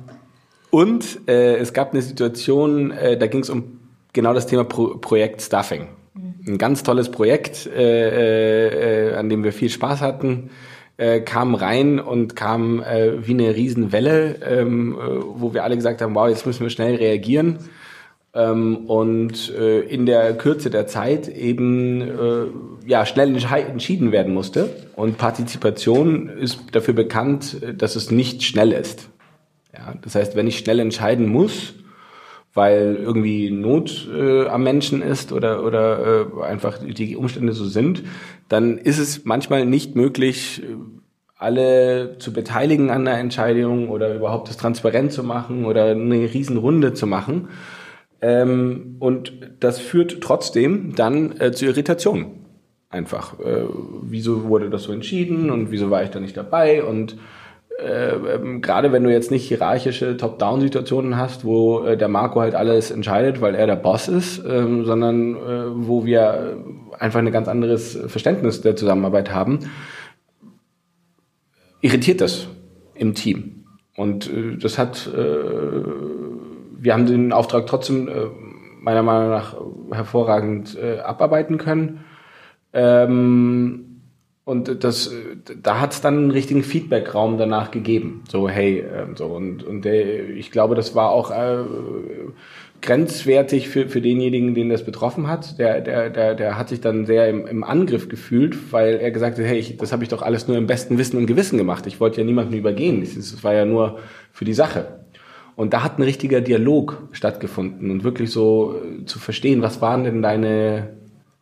und äh, es gab eine Situation, äh, da ging es um genau das Thema Pro Projekt Stuffing. Ein ganz tolles Projekt, äh, äh, an dem wir viel Spaß hatten, äh, kam rein und kam äh, wie eine Riesenwelle, ähm, äh, wo wir alle gesagt haben, wow, jetzt müssen wir schnell reagieren. Ähm, und äh, in der Kürze der Zeit eben äh, ja schnell entschieden werden musste. Und Partizipation ist dafür bekannt, dass es nicht schnell ist. Ja, das heißt, wenn ich schnell entscheiden muss, weil irgendwie Not äh, am Menschen ist oder, oder äh, einfach die Umstände so sind, dann ist es manchmal nicht möglich, äh, alle zu beteiligen an der Entscheidung oder überhaupt das transparent zu machen oder eine Riesenrunde zu machen. Ähm, und das führt trotzdem dann äh, zu Irritationen. Einfach. Äh, wieso wurde das so entschieden und wieso war ich da nicht dabei und äh, ähm, gerade wenn du jetzt nicht hierarchische Top-Down-Situationen hast, wo äh, der Marco halt alles entscheidet, weil er der Boss ist, ähm, sondern äh, wo wir einfach ein ganz anderes Verständnis der Zusammenarbeit haben, irritiert das im Team. Und äh, das hat, äh, wir haben den Auftrag trotzdem meiner Meinung nach hervorragend abarbeiten können. Ähm, und das, da hat es dann einen richtigen Feedback-Raum danach gegeben. So, hey, äh, so und, und der, ich glaube, das war auch äh, grenzwertig für, für denjenigen, den das betroffen hat. Der, der, der, der hat sich dann sehr im, im Angriff gefühlt, weil er gesagt hat, hey, ich, das habe ich doch alles nur im besten Wissen und Gewissen gemacht. Ich wollte ja niemanden übergehen. Das war ja nur für die Sache. Und da hat ein richtiger Dialog stattgefunden und wirklich so äh, zu verstehen, was waren denn deine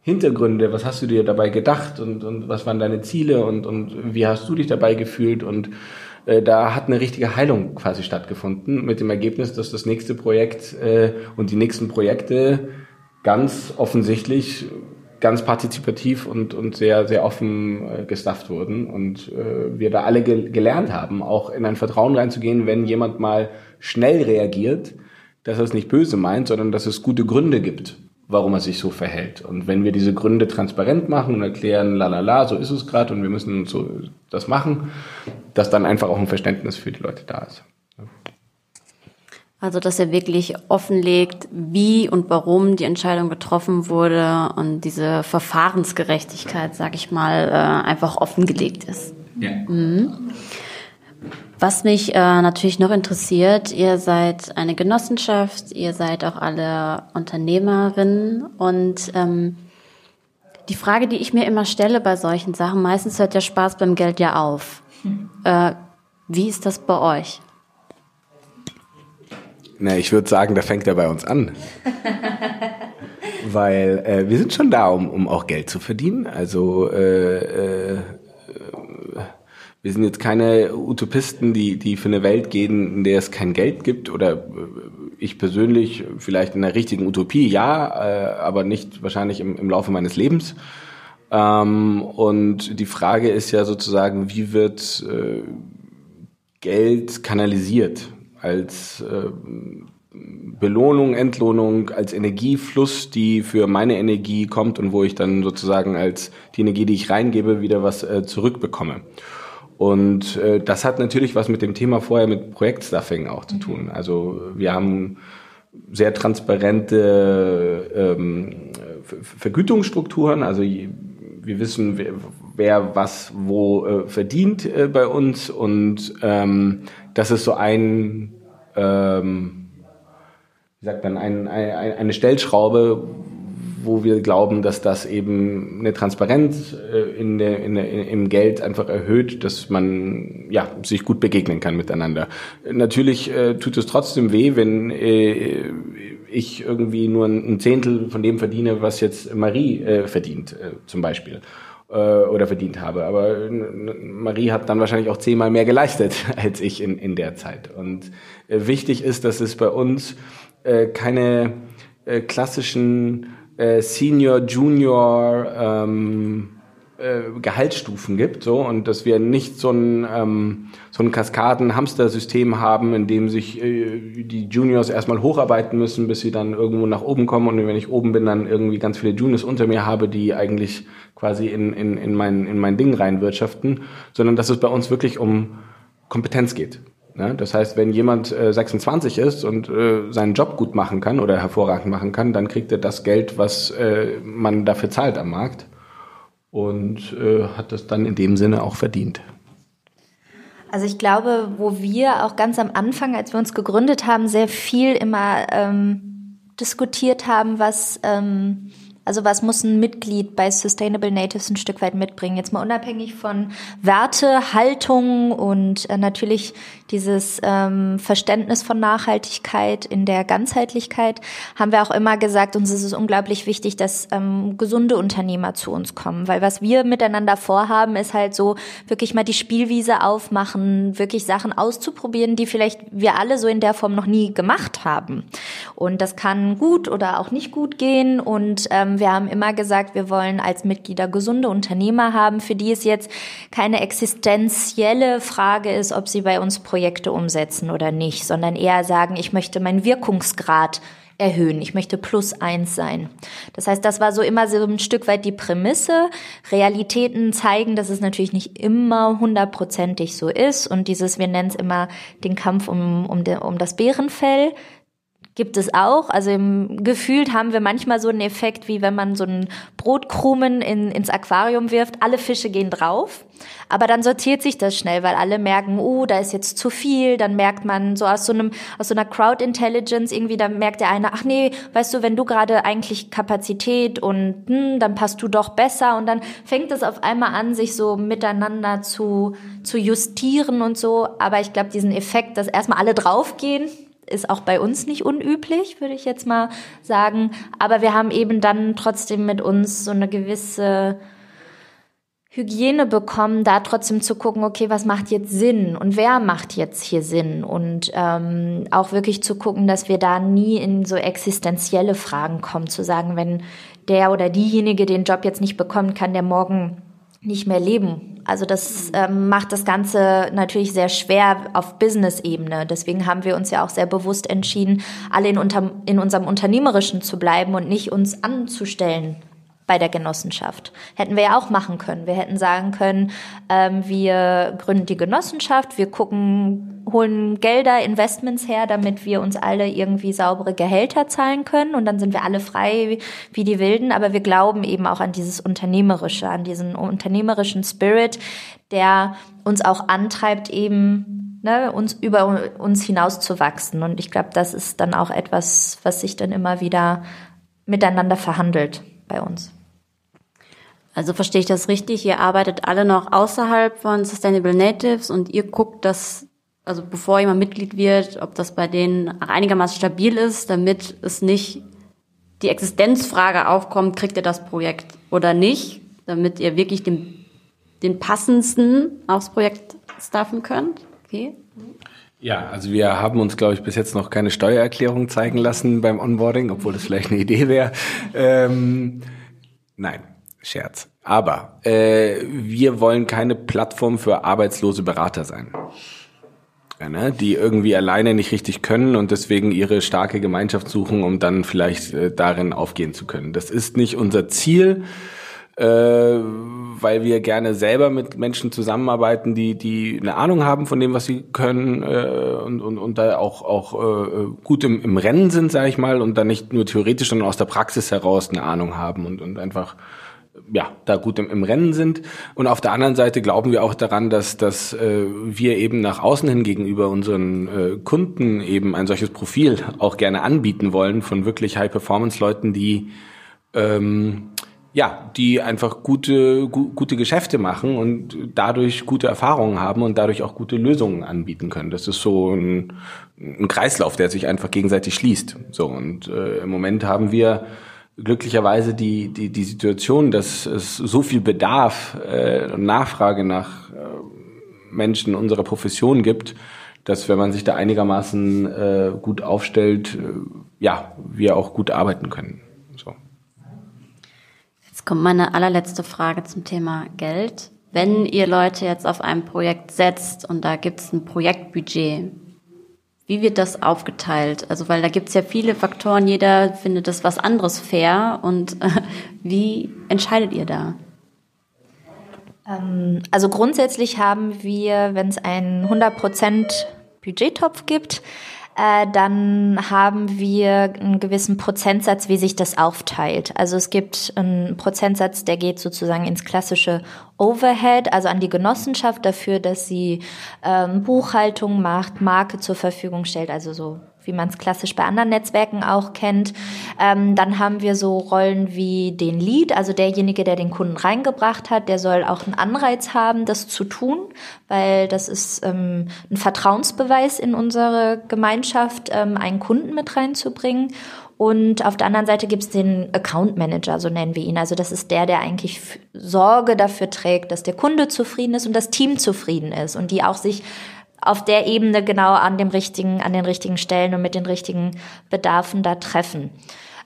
Hintergründe, was hast du dir dabei gedacht und, und was waren deine Ziele und, und wie hast du dich dabei gefühlt? Und äh, da hat eine richtige Heilung quasi stattgefunden mit dem Ergebnis, dass das nächste Projekt äh, und die nächsten Projekte ganz offensichtlich ganz partizipativ und, und sehr, sehr offen äh, gestafft wurden. Und äh, wir da alle ge gelernt haben, auch in ein Vertrauen reinzugehen, wenn jemand mal schnell reagiert, dass er es nicht böse meint, sondern dass es gute Gründe gibt warum er sich so verhält. Und wenn wir diese Gründe transparent machen und erklären, la la la, so ist es gerade und wir müssen so das machen, dass dann einfach auch ein Verständnis für die Leute da ist. Also, dass er wirklich offenlegt, wie und warum die Entscheidung getroffen wurde und diese Verfahrensgerechtigkeit, sag ich mal, äh, einfach offengelegt ist. Ja. Mhm. Was mich äh, natürlich noch interessiert, ihr seid eine Genossenschaft, ihr seid auch alle Unternehmerinnen und ähm, Die Frage, die ich mir immer stelle bei solchen Sachen, meistens hört der Spaß beim Geld ja auf. Hm. Äh, wie ist das bei euch? Na, ich würde sagen, da fängt er bei uns an. Weil äh, wir sind schon da, um, um auch Geld zu verdienen. Also äh, äh, wir sind jetzt keine Utopisten, die, die für eine Welt gehen, in der es kein Geld gibt. Oder äh, ich persönlich vielleicht in einer richtigen Utopie, ja, äh, aber nicht wahrscheinlich im, im Laufe meines Lebens. Ähm, und die Frage ist ja sozusagen, wie wird äh, Geld kanalisiert als äh, Belohnung, Entlohnung, als Energiefluss, die für meine Energie kommt und wo ich dann sozusagen als die Energie, die ich reingebe, wieder was äh, zurückbekomme. Und äh, das hat natürlich was mit dem Thema vorher mit Projektstuffing auch zu tun. Also wir haben sehr transparente ähm, Vergütungsstrukturen. Also wir wissen, wer, wer was wo äh, verdient äh, bei uns und ähm, das ist so ein ähm, wie sagt man, ein, ein, eine Stellschraube, wo wir glauben, dass das eben eine Transparenz äh, in der, in der, im Geld einfach erhöht, dass man ja, sich gut begegnen kann miteinander. Natürlich äh, tut es trotzdem weh, wenn äh, ich irgendwie nur ein Zehntel von dem verdiene, was jetzt Marie äh, verdient, äh, zum Beispiel äh, oder verdient habe. Aber Marie hat dann wahrscheinlich auch zehnmal mehr geleistet als ich in, in der Zeit. Und wichtig ist, dass es bei uns keine klassischen äh, Senior, Junior ähm, äh, Gehaltsstufen gibt, so und dass wir nicht so ein ähm, so ein Kaskaden-Hamster-System haben, in dem sich äh, die Juniors erstmal hocharbeiten müssen, bis sie dann irgendwo nach oben kommen und wenn ich oben bin, dann irgendwie ganz viele Juniors unter mir habe, die eigentlich quasi in, in, in, mein, in mein Ding reinwirtschaften, sondern dass es bei uns wirklich um Kompetenz geht. Ne? Das heißt, wenn jemand äh, 26 ist und äh, seinen Job gut machen kann oder hervorragend machen kann, dann kriegt er das Geld, was äh, man dafür zahlt am Markt und äh, hat das dann in dem Sinne auch verdient. Also ich glaube, wo wir auch ganz am Anfang, als wir uns gegründet haben, sehr viel immer ähm, diskutiert haben, was ähm, also was muss ein Mitglied bei Sustainable Natives ein Stück weit mitbringen? Jetzt mal unabhängig von Werte, Haltung und äh, natürlich dieses ähm, Verständnis von Nachhaltigkeit in der Ganzheitlichkeit, haben wir auch immer gesagt, uns ist es unglaublich wichtig, dass ähm, gesunde Unternehmer zu uns kommen. Weil was wir miteinander vorhaben, ist halt so wirklich mal die Spielwiese aufmachen, wirklich Sachen auszuprobieren, die vielleicht wir alle so in der Form noch nie gemacht haben. Und das kann gut oder auch nicht gut gehen. Und ähm, wir haben immer gesagt, wir wollen als Mitglieder gesunde Unternehmer haben, für die es jetzt keine existenzielle Frage ist, ob sie bei uns Projekte umsetzen oder nicht, sondern eher sagen, ich möchte meinen Wirkungsgrad erhöhen. Ich möchte plus eins sein. Das heißt, das war so immer so ein Stück weit die Prämisse. Realitäten zeigen, dass es natürlich nicht immer hundertprozentig so ist. Und dieses, wir nennen es immer den Kampf um, um, de, um das Bärenfell gibt es auch. Also im gefühlt haben wir manchmal so einen Effekt, wie wenn man so einen Brotkrumen in, ins Aquarium wirft. Alle Fische gehen drauf, aber dann sortiert sich das schnell, weil alle merken, oh, da ist jetzt zu viel. Dann merkt man so aus so einem aus so einer Crowd Intelligence irgendwie, da merkt der eine, ach nee, weißt du, wenn du gerade eigentlich Kapazität und hm, dann passt du doch besser und dann fängt es auf einmal an, sich so miteinander zu zu justieren und so. Aber ich glaube, diesen Effekt, dass erstmal alle draufgehen ist auch bei uns nicht unüblich, würde ich jetzt mal sagen. Aber wir haben eben dann trotzdem mit uns so eine gewisse Hygiene bekommen, da trotzdem zu gucken, okay, was macht jetzt Sinn und wer macht jetzt hier Sinn und ähm, auch wirklich zu gucken, dass wir da nie in so existenzielle Fragen kommen, zu sagen, wenn der oder diejenige den Job jetzt nicht bekommt, kann der morgen nicht mehr leben. Also das ähm, macht das Ganze natürlich sehr schwer auf Business-Ebene. Deswegen haben wir uns ja auch sehr bewusst entschieden, alle in, unter, in unserem Unternehmerischen zu bleiben und nicht uns anzustellen bei der Genossenschaft. Hätten wir ja auch machen können. Wir hätten sagen können, ähm, wir gründen die Genossenschaft, wir gucken, holen Gelder, Investments her, damit wir uns alle irgendwie saubere Gehälter zahlen können und dann sind wir alle frei wie die Wilden. Aber wir glauben eben auch an dieses Unternehmerische, an diesen unternehmerischen Spirit, der uns auch antreibt, eben ne, uns über uns hinaus zu wachsen. Und ich glaube, das ist dann auch etwas, was sich dann immer wieder miteinander verhandelt bei uns. Also verstehe ich das richtig? Ihr arbeitet alle noch außerhalb von Sustainable Natives und ihr guckt, dass, also bevor jemand Mitglied wird, ob das bei denen einigermaßen stabil ist, damit es nicht die Existenzfrage aufkommt, kriegt ihr das Projekt oder nicht, damit ihr wirklich den, den passendsten aufs Projekt staffen könnt. Okay. Ja, also wir haben uns, glaube ich, bis jetzt noch keine Steuererklärung zeigen lassen beim Onboarding, obwohl das vielleicht eine Idee wäre. Ähm, nein, Scherz. Aber äh, wir wollen keine Plattform für arbeitslose Berater sein. Ja, ne? Die irgendwie alleine nicht richtig können und deswegen ihre starke Gemeinschaft suchen, um dann vielleicht äh, darin aufgehen zu können. Das ist nicht unser Ziel, äh, weil wir gerne selber mit Menschen zusammenarbeiten, die, die eine Ahnung haben von dem, was sie können äh, und, und, und da auch, auch äh, gut im, im Rennen sind, sage ich mal, und dann nicht nur theoretisch, sondern aus der Praxis heraus eine Ahnung haben und, und einfach ja, da gut im, im, Rennen sind. Und auf der anderen Seite glauben wir auch daran, dass, dass äh, wir eben nach außen hin gegenüber unseren äh, Kunden eben ein solches Profil auch gerne anbieten wollen von wirklich High-Performance-Leuten, die ähm, ja, die einfach gute, gu gute Geschäfte machen und dadurch gute Erfahrungen haben und dadurch auch gute Lösungen anbieten können. Das ist so ein, ein Kreislauf, der sich einfach gegenseitig schließt. So und äh, im Moment haben wir glücklicherweise die, die, die Situation, dass es so viel Bedarf äh, und Nachfrage nach äh, Menschen unserer Profession gibt, dass wenn man sich da einigermaßen äh, gut aufstellt, äh, ja, wir auch gut arbeiten können. So. Jetzt kommt meine allerletzte Frage zum Thema Geld. Wenn ihr Leute jetzt auf ein Projekt setzt und da gibt es ein Projektbudget, wie wird das aufgeteilt? Also, weil da gibt es ja viele Faktoren, jeder findet das was anderes fair. Und äh, wie entscheidet ihr da? Ähm, also grundsätzlich haben wir, wenn es einen 100% Budgettopf gibt, äh, dann haben wir einen gewissen Prozentsatz, wie sich das aufteilt. Also es gibt einen Prozentsatz, der geht sozusagen ins klassische Overhead, also an die Genossenschaft dafür, dass sie ähm, Buchhaltung macht, Marke zur Verfügung stellt, also so wie man es klassisch bei anderen Netzwerken auch kennt. Ähm, dann haben wir so Rollen wie den Lead, also derjenige, der den Kunden reingebracht hat, der soll auch einen Anreiz haben, das zu tun, weil das ist ähm, ein Vertrauensbeweis in unsere Gemeinschaft, ähm, einen Kunden mit reinzubringen. Und auf der anderen Seite gibt es den Account Manager, so nennen wir ihn. Also das ist der, der eigentlich Sorge dafür trägt, dass der Kunde zufrieden ist und das Team zufrieden ist und die auch sich auf der Ebene genau an dem richtigen, an den richtigen Stellen und mit den richtigen Bedarfen da treffen.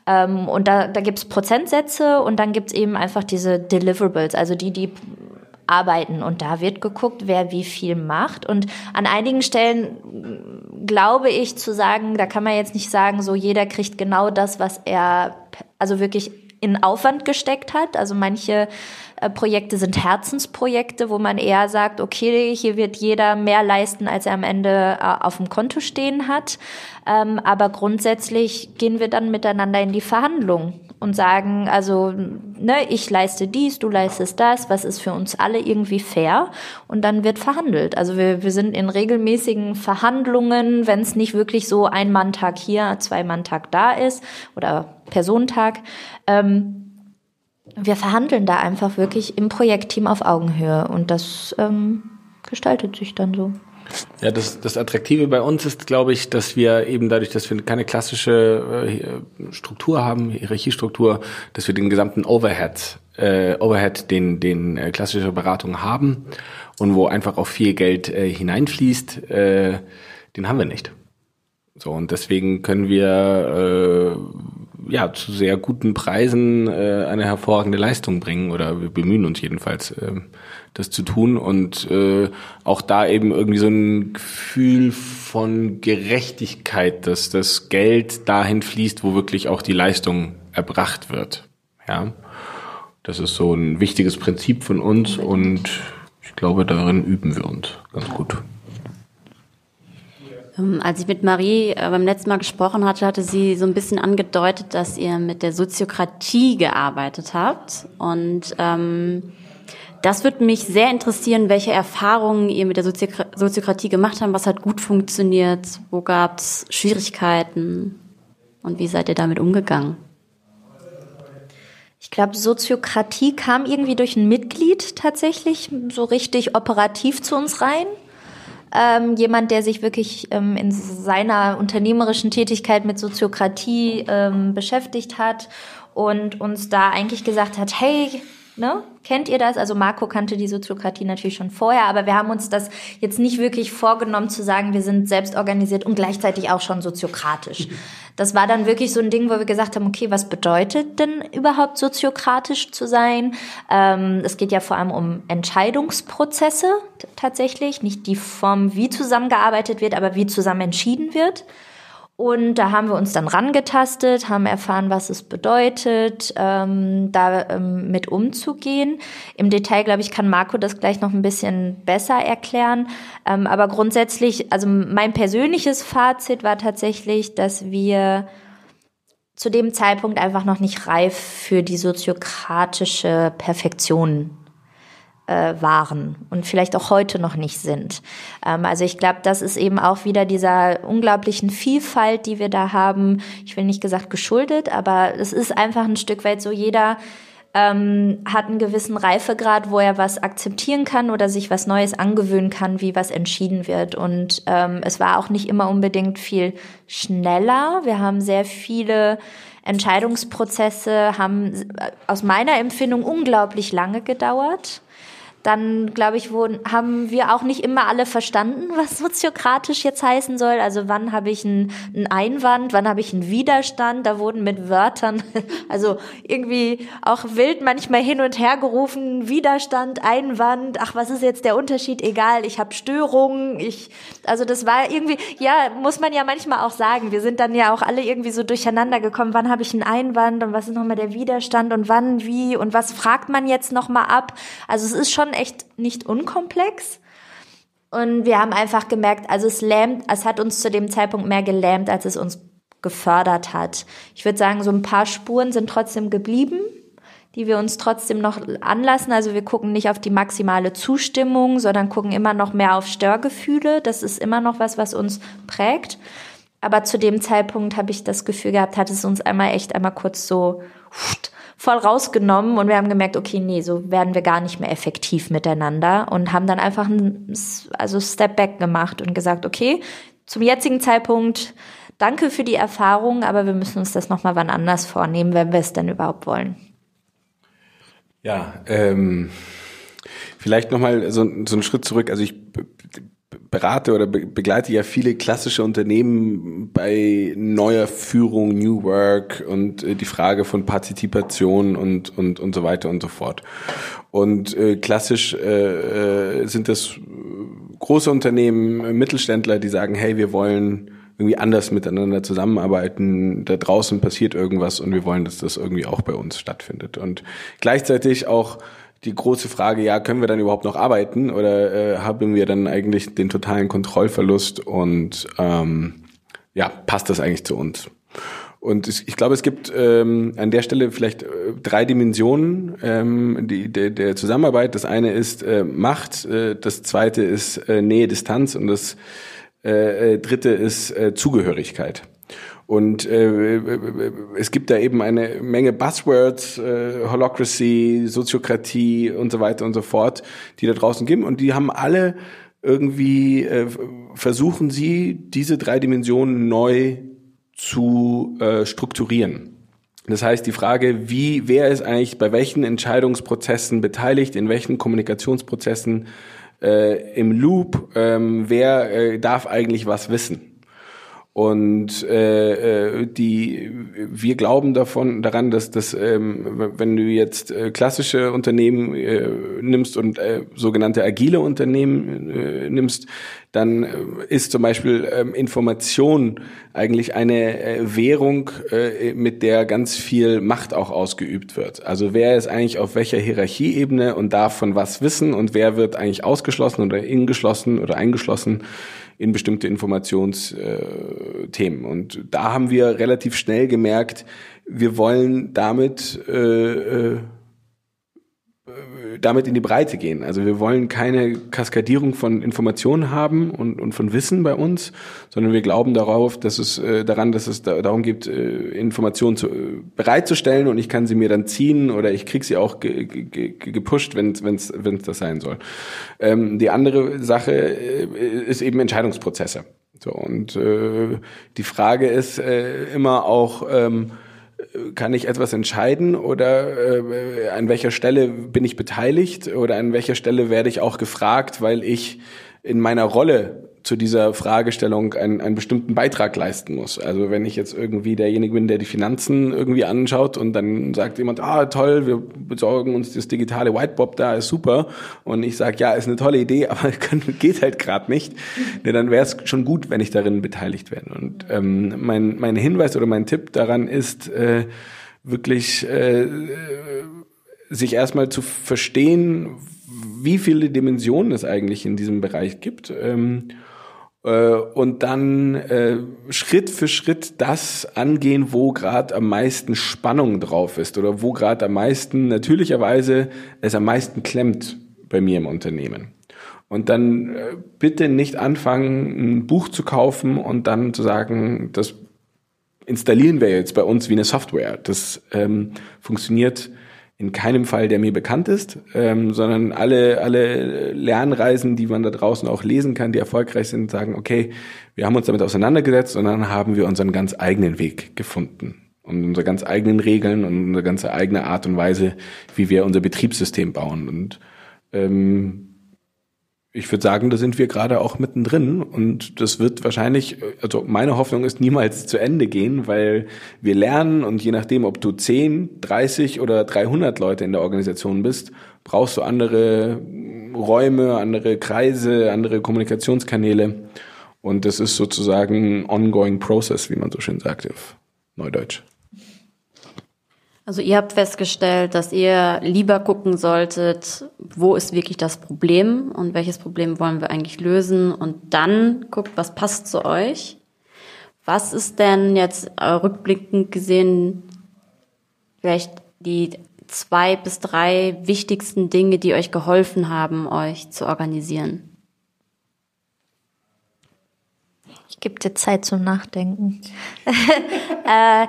Ähm, und da, da gibt es Prozentsätze und dann gibt es eben einfach diese Deliverables, also die, die arbeiten. Und da wird geguckt, wer wie viel macht. Und an einigen Stellen glaube ich zu sagen, da kann man jetzt nicht sagen, so jeder kriegt genau das, was er also wirklich in Aufwand gesteckt hat. Also manche Projekte sind Herzensprojekte, wo man eher sagt, okay, hier wird jeder mehr leisten, als er am Ende äh, auf dem Konto stehen hat. Ähm, aber grundsätzlich gehen wir dann miteinander in die Verhandlung und sagen, also, ne, ich leiste dies, du leistest das, was ist für uns alle irgendwie fair? Und dann wird verhandelt. Also wir, wir sind in regelmäßigen Verhandlungen, wenn es nicht wirklich so ein Manntag hier, zwei Manntag da ist oder Personentag. Ähm, wir verhandeln da einfach wirklich im Projektteam auf Augenhöhe und das ähm, gestaltet sich dann so. Ja, das, das Attraktive bei uns ist, glaube ich, dass wir eben dadurch, dass wir keine klassische äh, Struktur haben, Hierarchiestruktur, dass wir den gesamten Overhead, äh, Overhead, den, den äh, klassische Beratungen haben und wo einfach auch viel Geld äh, hineinfließt, äh, den haben wir nicht. So, und deswegen können wir äh, ja zu sehr guten Preisen äh, eine hervorragende Leistung bringen oder wir bemühen uns jedenfalls, äh, das zu tun und äh, auch da eben irgendwie so ein Gefühl von Gerechtigkeit, dass das Geld dahin fließt, wo wirklich auch die Leistung erbracht wird. Ja, das ist so ein wichtiges Prinzip von uns und ich glaube, darin üben wir uns ganz gut. Ähm, als ich mit Marie äh, beim letzten Mal gesprochen hatte, hatte sie so ein bisschen angedeutet, dass ihr mit der Soziokratie gearbeitet habt. Und ähm, das würde mich sehr interessieren, welche Erfahrungen ihr mit der Soziokratie gemacht habt. Was hat gut funktioniert? Wo gab es Schwierigkeiten? Und wie seid ihr damit umgegangen? Ich glaube, Soziokratie kam irgendwie durch ein Mitglied tatsächlich so richtig operativ zu uns rein. Ähm, jemand, der sich wirklich ähm, in seiner unternehmerischen Tätigkeit mit Soziokratie ähm, beschäftigt hat und uns da eigentlich gesagt hat, hey, Ne? Kennt ihr das? Also Marco kannte die Soziokratie natürlich schon vorher, aber wir haben uns das jetzt nicht wirklich vorgenommen zu sagen, wir sind selbst organisiert und gleichzeitig auch schon soziokratisch. Das war dann wirklich so ein Ding, wo wir gesagt haben, okay, was bedeutet denn überhaupt soziokratisch zu sein? Ähm, es geht ja vor allem um Entscheidungsprozesse tatsächlich, nicht die Form, wie zusammengearbeitet wird, aber wie zusammen entschieden wird. Und da haben wir uns dann rangetastet, haben erfahren, was es bedeutet, ähm, da ähm, mit umzugehen. Im Detail, glaube ich, kann Marco das gleich noch ein bisschen besser erklären. Ähm, aber grundsätzlich, also mein persönliches Fazit war tatsächlich, dass wir zu dem Zeitpunkt einfach noch nicht reif für die soziokratische Perfektion äh, waren und vielleicht auch heute noch nicht sind. Ähm, also ich glaube, das ist eben auch wieder dieser unglaublichen Vielfalt, die wir da haben. Ich will nicht gesagt geschuldet, aber es ist einfach ein Stück weit so, jeder ähm, hat einen gewissen Reifegrad, wo er was akzeptieren kann oder sich was Neues angewöhnen kann, wie was entschieden wird. Und ähm, es war auch nicht immer unbedingt viel schneller. Wir haben sehr viele Entscheidungsprozesse, haben äh, aus meiner Empfindung unglaublich lange gedauert dann glaube ich, wurden, haben wir auch nicht immer alle verstanden, was soziokratisch jetzt heißen soll. Also wann habe ich einen, Einwand, wann habe ich einen Widerstand? Da wurden mit Wörtern, also irgendwie auch wild manchmal hin und her gerufen, Widerstand, Einwand, ach, was ist jetzt der Unterschied? Egal, ich habe Störungen, ich, also das war irgendwie, ja, muss man ja manchmal auch sagen, wir sind dann ja auch alle irgendwie so durcheinander gekommen, wann habe ich einen Einwand und was ist nochmal der Widerstand und wann, wie und was fragt man jetzt nochmal ab? Also es ist schon schon echt nicht unkomplex. Und wir haben einfach gemerkt, also es lähmt, es hat uns zu dem Zeitpunkt mehr gelähmt, als es uns gefördert hat. Ich würde sagen, so ein paar Spuren sind trotzdem geblieben, die wir uns trotzdem noch anlassen. Also wir gucken nicht auf die maximale Zustimmung, sondern gucken immer noch mehr auf Störgefühle. Das ist immer noch was, was uns prägt. Aber zu dem Zeitpunkt habe ich das Gefühl gehabt, hat es uns einmal echt einmal kurz so voll rausgenommen und wir haben gemerkt, okay, nee, so werden wir gar nicht mehr effektiv miteinander und haben dann einfach ein also Step Back gemacht und gesagt, okay, zum jetzigen Zeitpunkt danke für die Erfahrung, aber wir müssen uns das nochmal wann anders vornehmen, wenn wir es denn überhaupt wollen. Ja, ähm, vielleicht nochmal so, so einen Schritt zurück. Also ich berate oder begleite ja viele klassische Unternehmen bei neuer Führung, New Work und äh, die Frage von Partizipation und, und, und so weiter und so fort. Und äh, klassisch äh, äh sind das große Unternehmen, Mittelständler, die sagen, hey, wir wollen irgendwie anders miteinander zusammenarbeiten, da draußen passiert irgendwas und wir wollen, dass das irgendwie auch bei uns stattfindet. Und gleichzeitig auch die große Frage, ja, können wir dann überhaupt noch arbeiten oder äh, haben wir dann eigentlich den totalen Kontrollverlust und ähm, ja, passt das eigentlich zu uns? Und ich glaube, es gibt ähm, an der Stelle vielleicht äh, drei Dimensionen ähm, die, der, der Zusammenarbeit. Das eine ist äh, Macht, äh, das zweite ist äh, Nähe, Distanz und das äh, äh dritte ist äh, Zugehörigkeit. Und äh, es gibt da eben eine Menge Buzzwords, äh, Holocracy, Soziokratie und so weiter und so fort, die da draußen geben. Und die haben alle irgendwie, äh, versuchen sie, diese drei Dimensionen neu zu äh, strukturieren. Das heißt, die Frage, wie, wer ist eigentlich bei welchen Entscheidungsprozessen beteiligt, in welchen Kommunikationsprozessen äh, im Loop, ähm, wer äh, darf eigentlich was wissen? Und äh, äh, die, wir glauben davon daran, dass das, ähm, wenn du jetzt äh, klassische Unternehmen äh, nimmst und äh, sogenannte agile Unternehmen äh, nimmst, dann äh, ist zum Beispiel ähm, Information eigentlich eine äh, Währung, äh, mit der ganz viel Macht auch ausgeübt wird. Also wer ist eigentlich auf welcher Hierarchieebene und darf von was wissen und wer wird eigentlich ausgeschlossen oder ingeschlossen oder eingeschlossen in bestimmte Informationsthemen. Und da haben wir relativ schnell gemerkt, wir wollen damit äh, äh, damit in die Breite gehen. Also wir wollen keine Kaskadierung von Informationen haben und, und von Wissen bei uns, sondern wir glauben darauf, dass es äh, daran, dass es da, darum geht, äh, Informationen zu, äh, bereitzustellen und ich kann sie mir dann ziehen oder ich kriege sie auch ge, ge, gepusht, wenn es das sein soll. Ähm, die andere Sache äh, ist eben Entscheidungsprozesse. So und äh, die Frage ist äh, immer auch ähm, kann ich etwas entscheiden oder äh, an welcher Stelle bin ich beteiligt oder an welcher Stelle werde ich auch gefragt, weil ich in meiner Rolle zu dieser Fragestellung einen, einen bestimmten Beitrag leisten muss. Also wenn ich jetzt irgendwie derjenige bin, der die Finanzen irgendwie anschaut und dann sagt jemand, ah toll, wir besorgen uns das digitale Whitebob da, ist super. Und ich sage, ja, ist eine tolle Idee, aber geht halt gerade nicht. Ja, dann wäre es schon gut, wenn ich darin beteiligt werde. Und ähm, mein, mein Hinweis oder mein Tipp daran ist, äh, wirklich äh, sich erstmal zu verstehen, wie viele Dimensionen es eigentlich in diesem Bereich gibt. Ähm, äh, und dann äh, Schritt für Schritt das angehen, wo gerade am meisten Spannung drauf ist oder wo gerade am meisten natürlicherweise es am meisten klemmt bei mir im Unternehmen. Und dann äh, bitte nicht anfangen, ein Buch zu kaufen und dann zu sagen, das installieren wir jetzt bei uns wie eine Software. Das ähm, funktioniert in keinem Fall, der mir bekannt ist, ähm, sondern alle, alle Lernreisen, die man da draußen auch lesen kann, die erfolgreich sind, sagen, okay, wir haben uns damit auseinandergesetzt und dann haben wir unseren ganz eigenen Weg gefunden und unsere ganz eigenen Regeln und unsere ganz eigene Art und Weise, wie wir unser Betriebssystem bauen. Und ähm, ich würde sagen, da sind wir gerade auch mittendrin und das wird wahrscheinlich, also meine Hoffnung ist niemals zu Ende gehen, weil wir lernen und je nachdem, ob du 10, 30 oder 300 Leute in der Organisation bist, brauchst du andere Räume, andere Kreise, andere Kommunikationskanäle und das ist sozusagen ein ongoing process, wie man so schön sagt auf Neudeutsch. Also ihr habt festgestellt, dass ihr lieber gucken solltet, wo ist wirklich das Problem und welches Problem wollen wir eigentlich lösen und dann guckt, was passt zu euch. Was ist denn jetzt äh, rückblickend gesehen vielleicht die zwei bis drei wichtigsten Dinge, die euch geholfen haben, euch zu organisieren? Ich gebe dir Zeit zum Nachdenken. äh,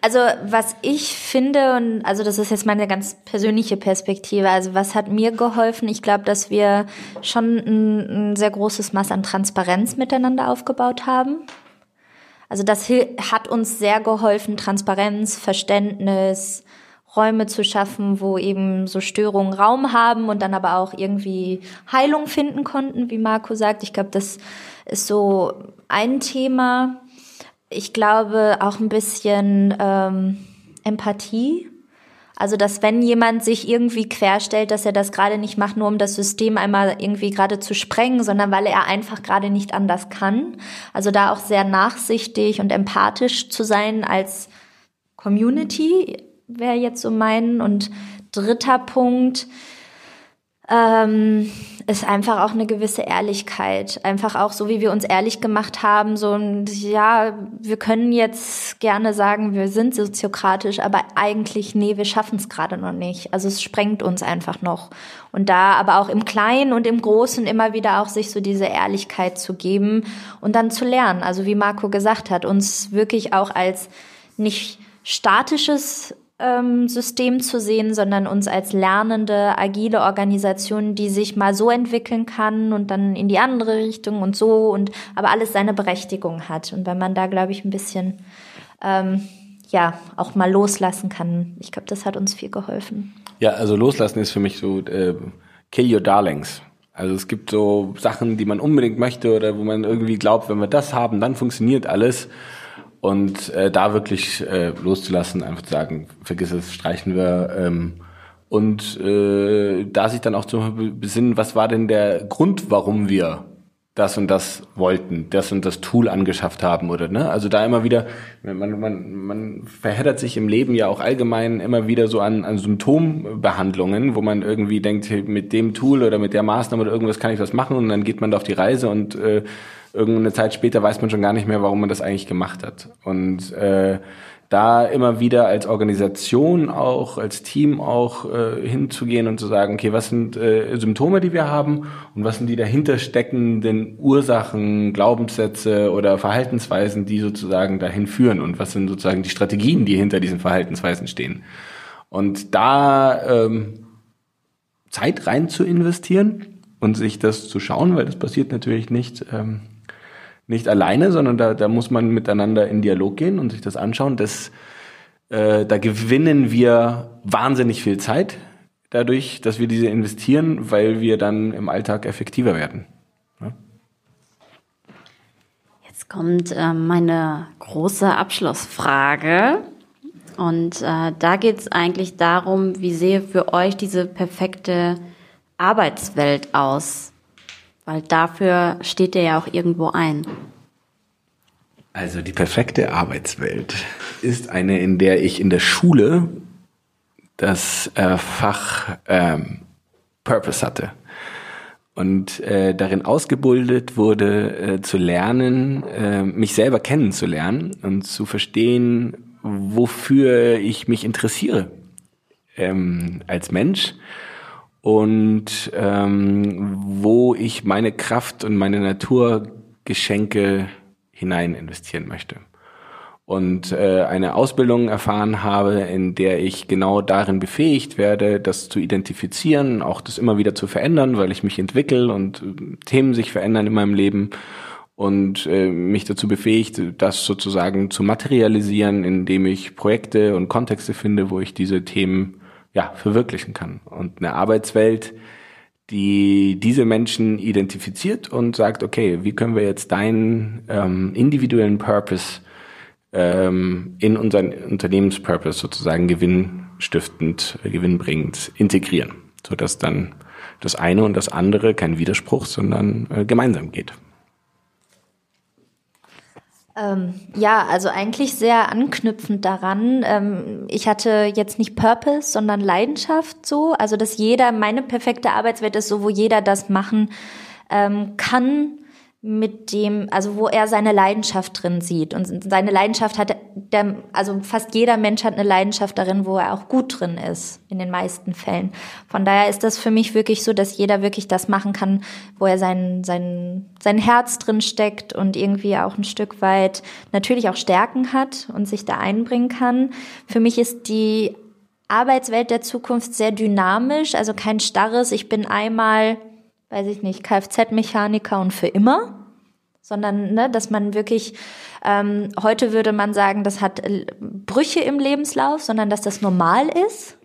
also was ich finde, und also das ist jetzt meine ganz persönliche Perspektive, also was hat mir geholfen? Ich glaube, dass wir schon ein, ein sehr großes Maß an Transparenz miteinander aufgebaut haben. Also das hat uns sehr geholfen, Transparenz, Verständnis, Räume zu schaffen, wo eben so Störungen Raum haben und dann aber auch irgendwie Heilung finden konnten, wie Marco sagt. Ich glaube, das ist so ein Thema ich glaube auch ein bisschen ähm, Empathie. Also, dass wenn jemand sich irgendwie querstellt, dass er das gerade nicht macht, nur um das System einmal irgendwie gerade zu sprengen, sondern weil er einfach gerade nicht anders kann. Also da auch sehr nachsichtig und empathisch zu sein als Community wäre jetzt so mein. Und dritter Punkt, ähm, ist einfach auch eine gewisse Ehrlichkeit. Einfach auch so, wie wir uns ehrlich gemacht haben, so, ja, wir können jetzt gerne sagen, wir sind soziokratisch, aber eigentlich, nee, wir schaffen es gerade noch nicht. Also es sprengt uns einfach noch. Und da aber auch im Kleinen und im Großen immer wieder auch sich so diese Ehrlichkeit zu geben und dann zu lernen. Also wie Marco gesagt hat, uns wirklich auch als nicht statisches System zu sehen, sondern uns als lernende, agile Organisation, die sich mal so entwickeln kann und dann in die andere Richtung und so und aber alles seine Berechtigung hat. Und wenn man da, glaube ich, ein bisschen ähm, ja auch mal loslassen kann, ich glaube, das hat uns viel geholfen. Ja, also loslassen ist für mich so äh, kill your darlings. Also es gibt so Sachen, die man unbedingt möchte oder wo man irgendwie glaubt, wenn wir das haben, dann funktioniert alles. Und äh, da wirklich äh, loszulassen, einfach zu sagen, vergiss es, streichen wir. Ähm, und äh, da sich dann auch zu besinnen, was war denn der Grund, warum wir das und das wollten, das und das Tool angeschafft haben oder ne? Also da immer wieder, man, man, man verheddert sich im Leben ja auch allgemein immer wieder so an, an Symptombehandlungen, wo man irgendwie denkt, mit dem Tool oder mit der Maßnahme oder irgendwas kann ich was machen und dann geht man da auf die Reise und äh, irgendeine Zeit später weiß man schon gar nicht mehr, warum man das eigentlich gemacht hat. Und äh, da immer wieder als Organisation auch, als Team auch äh, hinzugehen und zu sagen, okay, was sind äh, Symptome, die wir haben und was sind die dahinter steckenden Ursachen, Glaubenssätze oder Verhaltensweisen, die sozusagen dahin führen und was sind sozusagen die Strategien, die hinter diesen Verhaltensweisen stehen. Und da ähm, Zeit rein zu investieren und sich das zu schauen, weil das passiert natürlich nicht. Ähm, nicht alleine, sondern da, da muss man miteinander in Dialog gehen und sich das anschauen. Das, äh, da gewinnen wir wahnsinnig viel Zeit dadurch, dass wir diese investieren, weil wir dann im Alltag effektiver werden. Jetzt kommt äh, meine große Abschlussfrage. Und äh, da geht es eigentlich darum, wie sehe für euch diese perfekte Arbeitswelt aus? Weil dafür steht ihr ja auch irgendwo ein. Also die perfekte Arbeitswelt ist eine, in der ich in der Schule das äh, Fach ähm, Purpose hatte und äh, darin ausgebildet wurde, äh, zu lernen, äh, mich selber kennenzulernen und zu verstehen, wofür ich mich interessiere ähm, als Mensch und ähm, wo ich meine Kraft und meine Naturgeschenke hinein investieren möchte. Und äh, eine Ausbildung erfahren habe, in der ich genau darin befähigt werde, das zu identifizieren, auch das immer wieder zu verändern, weil ich mich entwickle und äh, Themen sich verändern in meinem Leben und äh, mich dazu befähigt, das sozusagen zu materialisieren, indem ich Projekte und Kontexte finde, wo ich diese Themen ja, verwirklichen kann. Und eine Arbeitswelt, die diese Menschen identifiziert und sagt, okay, wie können wir jetzt deinen ähm, individuellen Purpose ähm, in unseren Unternehmenspurpose sozusagen gewinnstiftend, äh, gewinnbringend integrieren, sodass dann das eine und das andere kein Widerspruch, sondern äh, gemeinsam geht. Ähm, ja, also eigentlich sehr anknüpfend daran. Ähm, ich hatte jetzt nicht Purpose, sondern Leidenschaft so. Also, dass jeder, meine perfekte Arbeitswelt ist so, wo jeder das machen ähm, kann, mit dem, also wo er seine Leidenschaft drin sieht. Und seine Leidenschaft hat der, also fast jeder Mensch hat eine Leidenschaft darin, wo er auch gut drin ist, in den meisten Fällen. Von daher ist das für mich wirklich so, dass jeder wirklich das machen kann, wo er sein, sein, sein Herz drin steckt und irgendwie auch ein Stück weit natürlich auch Stärken hat und sich da einbringen kann. Für mich ist die Arbeitswelt der Zukunft sehr dynamisch, also kein starres, ich bin einmal weiß ich nicht, Kfz-Mechaniker und für immer, sondern ne, dass man wirklich, ähm, heute würde man sagen, das hat äh, Brüche im Lebenslauf, sondern dass das normal ist.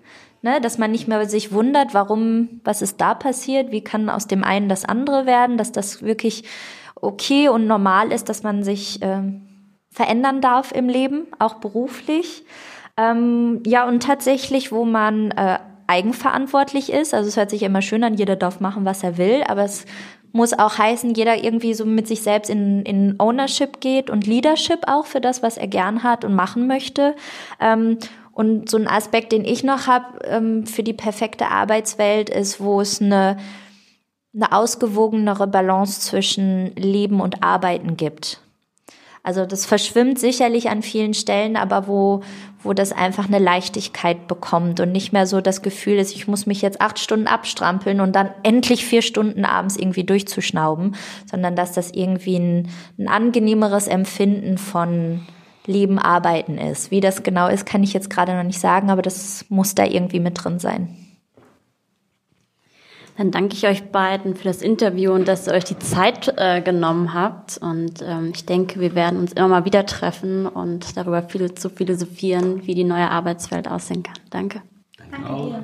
Ne, dass man nicht mehr sich wundert, warum, was ist da passiert, wie kann aus dem einen das andere werden, dass das wirklich okay und normal ist, dass man sich äh, verändern darf im Leben, auch beruflich. Ähm, ja, und tatsächlich, wo man äh, eigenverantwortlich ist. Also es hört sich immer schön an, jeder darf machen, was er will, aber es muss auch heißen, jeder irgendwie so mit sich selbst in, in Ownership geht und Leadership auch für das, was er gern hat und machen möchte. Ähm, und so ein Aspekt, den ich noch habe ähm, für die perfekte Arbeitswelt, ist, wo es eine, eine ausgewogenere Balance zwischen Leben und Arbeiten gibt. Also das verschwimmt sicherlich an vielen Stellen, aber wo, wo das einfach eine Leichtigkeit bekommt und nicht mehr so das Gefühl ist, ich muss mich jetzt acht Stunden abstrampeln und dann endlich vier Stunden abends irgendwie durchzuschnauben, sondern dass das irgendwie ein, ein angenehmeres Empfinden von Leben, Arbeiten ist. Wie das genau ist, kann ich jetzt gerade noch nicht sagen, aber das muss da irgendwie mit drin sein. Dann danke ich euch beiden für das Interview und dass ihr euch die Zeit äh, genommen habt. Und ähm, ich denke, wir werden uns immer mal wieder treffen und darüber viel zu philosophieren, wie die neue Arbeitswelt aussehen kann. Danke. Danke dir.